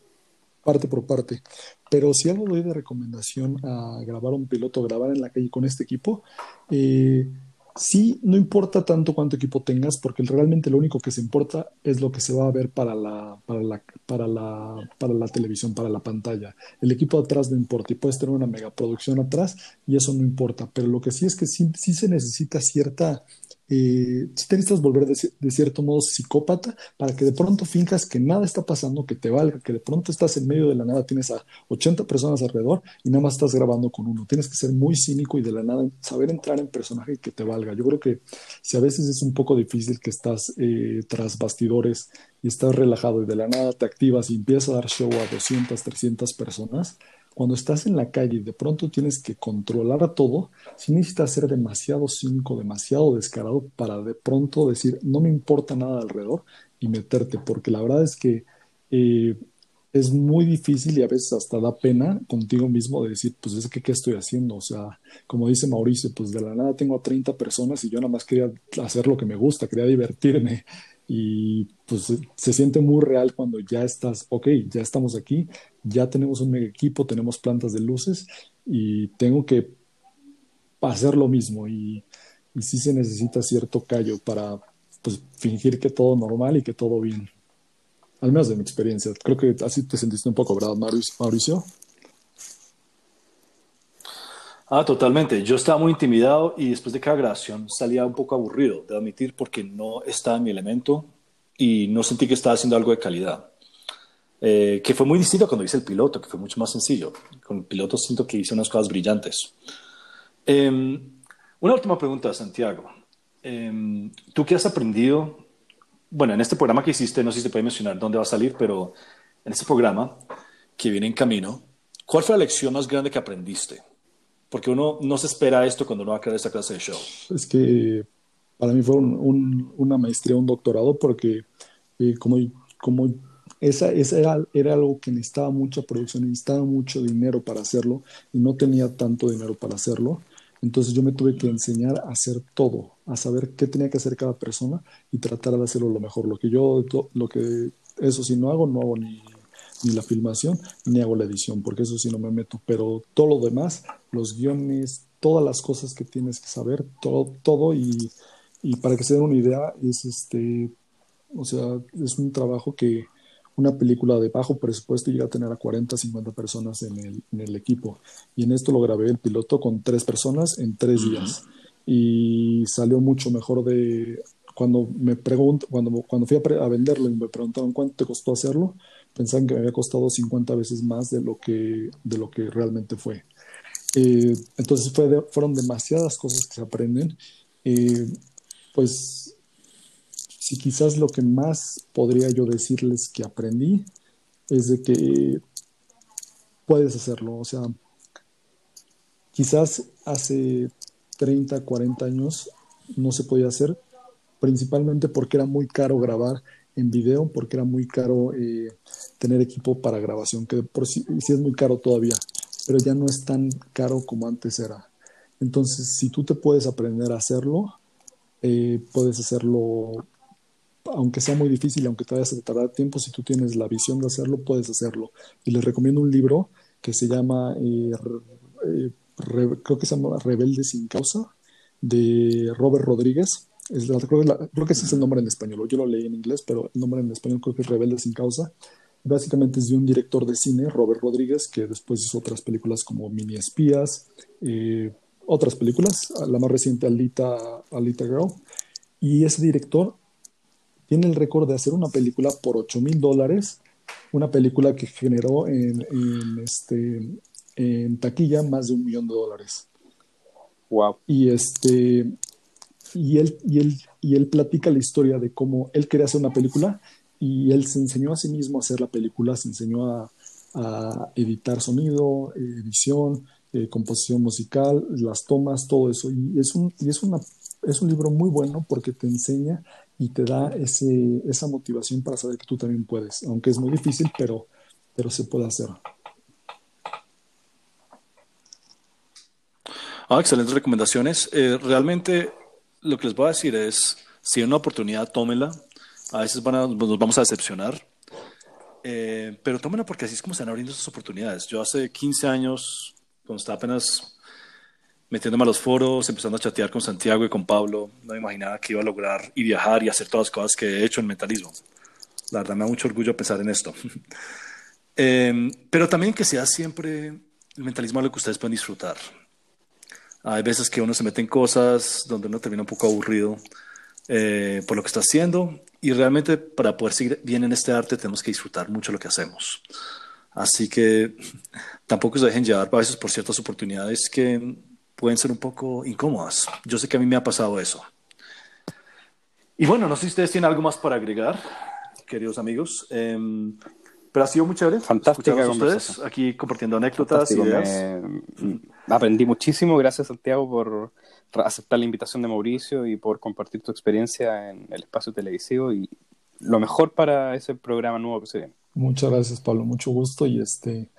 parte por parte, pero si algo doy de recomendación a grabar un piloto, grabar en la calle con este equipo, eh, sí, no importa tanto cuánto equipo tengas, porque realmente lo único que se importa es lo que se va a ver para la, para la, para la, para la televisión, para la pantalla. El equipo atrás no importa y puedes tener una megaproducción atrás y eso no importa, pero lo que sí es que sí, sí se necesita cierta eh, si te necesitas volver de, cierto modo psicópata para que de pronto fincas que nada está pasando, que te valga, que de pronto estás en medio de la nada, tienes a 80 personas alrededor y nada más estás grabando con uno. Tienes que ser muy cínico y de la nada saber entrar en personaje y que te valga. Yo creo que si a veces es un poco difícil que estás eh, tras bastidores y estás relajado y de la nada te activas y empiezas a dar show a 200, 300 personas, cuando estás en la calle y de pronto tienes que controlar a todo, si necesitas ser demasiado cínico, demasiado descarado para de pronto decir, no me importa nada alrededor y meterte, porque la verdad es que eh, es muy difícil y a veces hasta da pena contigo mismo de decir, pues es que, ¿qué estoy haciendo? O sea, como dice Mauricio, pues de la nada tengo a 30 personas y yo nada más quería hacer lo que me gusta, quería divertirme y pues se siente muy real cuando ya estás, ok, ya estamos aquí, ya tenemos un mega equipo, tenemos plantas de luces y tengo que hacer lo mismo y, y sí se necesita cierto callo para pues, fingir que todo normal y que todo bien. Al menos de mi experiencia. Creo que así te sentiste un poco, ¿verdad, Mauricio? Ah, totalmente. Yo estaba muy intimidado y después de cada grabación salía un poco aburrido, de admitir, porque no estaba en mi elemento y no sentí que estaba haciendo algo de calidad. Eh, que fue muy distinto cuando hice el piloto, que fue mucho más sencillo. Con el piloto siento que hice unas cosas brillantes. Em, una última pregunta, Santiago. Em, ¿Tú qué has aprendido? Bueno, en este programa que hiciste, no sé si te puede mencionar dónde va a salir, pero en este programa que viene en camino, ¿cuál fue la lección más grande que aprendiste? Porque uno no se espera esto cuando uno va a crear esta clase de show. Es que para mí fue una maestría, un doctorado, porque eh, como, como esa, esa era, era, algo que necesitaba mucha producción, necesitaba mucho dinero para hacerlo y no tenía tanto dinero para hacerlo. Entonces yo me tuve que enseñar a hacer todo, a saber qué tenía que hacer cada persona y tratar de hacerlo lo mejor. Lo que yo, lo que, eso sí no hago, no hago ni, ni la filmación, ni hago la edición, porque eso sí no me meto. Pero todo lo demás, los guiones, todas las cosas que tienes que saber, todo, todo y, y para que se den una idea, es este, o sea, es un trabajo que, una película de bajo presupuesto llega a tener a 40, 50 personas en el, en el equipo. Y en esto lo grabé el piloto con tres personas en tres días. Y salió mucho mejor de cuando me pregunto, cuando, cuando fui a, venderlo y me preguntaron cuánto te costó hacerlo, pensaban que me había costado 50 veces más de lo que, de lo que realmente fue. Eh, entonces fue fueron demasiadas cosas que se aprenden. Eh, pues si quizás lo que más podría yo decirles que aprendí es de que puedes hacerlo. O sea, quizás hace 30, 40 años no se podía hacer, principalmente porque era muy caro grabar en video, porque era muy caro eh, tener equipo para grabación, que por sí, es muy caro todavía, pero ya no es tan caro como antes era. Entonces, si tú te puedes aprender a hacerlo, eh, puedes hacerlo aunque sea muy difícil, aunque te vayas a tardar tiempo, si tú tienes la visión de hacerlo, puedes hacerlo. Y les recomiendo un libro que se llama, eh, creo que se llama Rebelde sin causa, de Robert Rodríguez. Es creo, que ese es el nombre en español. Yo lo leí en inglés, pero el nombre en español creo que es Rebelde sin causa. Básicamente es de un director de cine, Robert Rodríguez, que después hizo otras películas como Mini Espías, eh, otras películas, la más reciente Alita, Alita Girl. Y ese director tiene el récord de hacer una película por 8 mil dólares, una película que generó en, este, en taquilla más de un millón de dólares. Wow. Y este y él, y él, y él platica la historia de cómo él quería hacer una película y él se enseñó a sí mismo a hacer la película, se enseñó a, editar sonido, edición, eh, composición musical, las tomas, todo eso. Y es un, y es una es un libro muy bueno porque te enseña y te da ese, esa motivación para saber que tú también puedes, aunque es muy difícil, pero, pero se puede hacer. Ah, excelentes recomendaciones. Eh, realmente lo que les voy a decir es, si hay una oportunidad, tómenla. A veces van nos vamos a decepcionar, eh, pero tómenla porque así es como se están abriendo esas oportunidades. Yo hace 15 años, cuando estaba apenas metiéndome a los foros, empezando a chatear con Santiago y con Pablo, no me imaginaba que iba a lograr y viajar y hacer todas las cosas que he hecho en mentalismo. La verdad me da mucho orgullo pensar en esto. Em, pero también que sea siempre el mentalismo algo que ustedes pueden disfrutar. Hay veces que uno se mete en cosas donde uno termina un poco aburrido eh, por lo que está haciendo y realmente para poder seguir bien en este arte tenemos que disfrutar mucho lo que hacemos. Así que tampoco se dejen llevar a veces por ciertas oportunidades que pueden ser un poco incómodas. Yo sé que a mí me ha pasado eso. Y bueno, no sé si ustedes tienen algo más para agregar, queridos amigos. Em, pero ha sido muy chévere. Fantástica ustedes aquí compartiendo anécdotas, y ideas. Aprendí muchísimo. Gracias, Santiago, por aceptar la invitación de Mauricio y por compartir tu experiencia en el espacio televisivo y lo mejor para ese programa nuevo que se viene. Muchas gracias, Pablo. Mucho gusto y este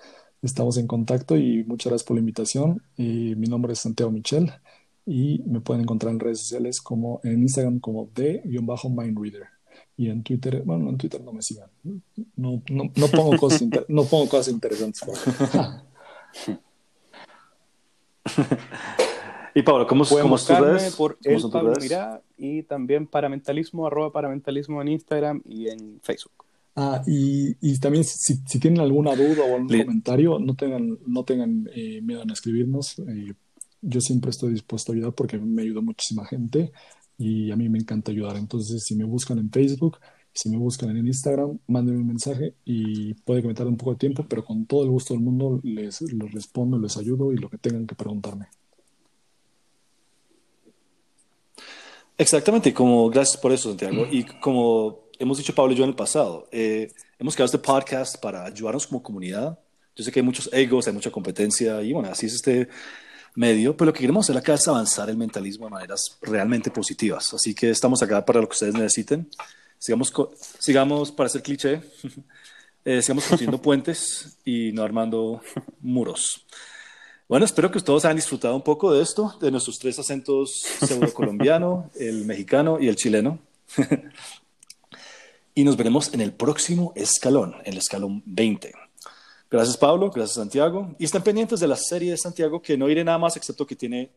Estamos en contacto y muchas gracias por la invitación. Y mi nombre es Santiago Michel y me pueden encontrar en redes sociales como en Instagram como de-mindreader y en Twitter, bueno, en Twitter no me sigan. No, no, no pongo, cosas no pongo cosas interesantes. y Pablo, ¿cómo, ¿cómo redes? por el Pablo Mirá y también paramentalismo, arroba paramentalismo en Instagram y en Facebook. Ah, y, y también si, si, tienen alguna duda o algún comentario, no tengan, no tengan eh, miedo en escribirnos. Eh, yo siempre estoy dispuesto a ayudar porque me ayuda muchísima gente y a mí me encanta ayudar. Entonces, si me buscan en Facebook, si me buscan en Instagram, mándenme un mensaje y puede que me tarde un poco de tiempo, pero con todo el gusto del mundo les, les respondo, les ayudo y lo que tengan que preguntarme. Exactamente, como gracias por eso, Santiago. Y como hemos dicho Pablo y yo en el pasado, eh, hemos creado este podcast para ayudarnos como comunidad. Yo sé que hay muchos egos, hay mucha competencia y bueno, así es este medio, pero lo que queremos hacer acá es avanzar el mentalismo de maneras realmente positivas. Así que estamos acá para lo que ustedes necesiten. Sigamos, sigamos para hacer cliché, eh, sigamos construyendo puentes y no armando muros. Bueno, espero que todos hayan disfrutado un poco de esto, de nuestros tres acentos pseudo-colombiano, el mexicano y el chileno. y nos veremos en el próximo escalón, el escalón 20. Gracias Pablo, gracias Santiago. Y están pendientes de la serie de Santiago, que no iré nada más, excepto que tiene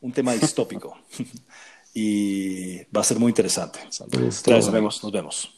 un tema distópico. y va a ser muy interesante. Saludos. Nos vemos. Nos vemos.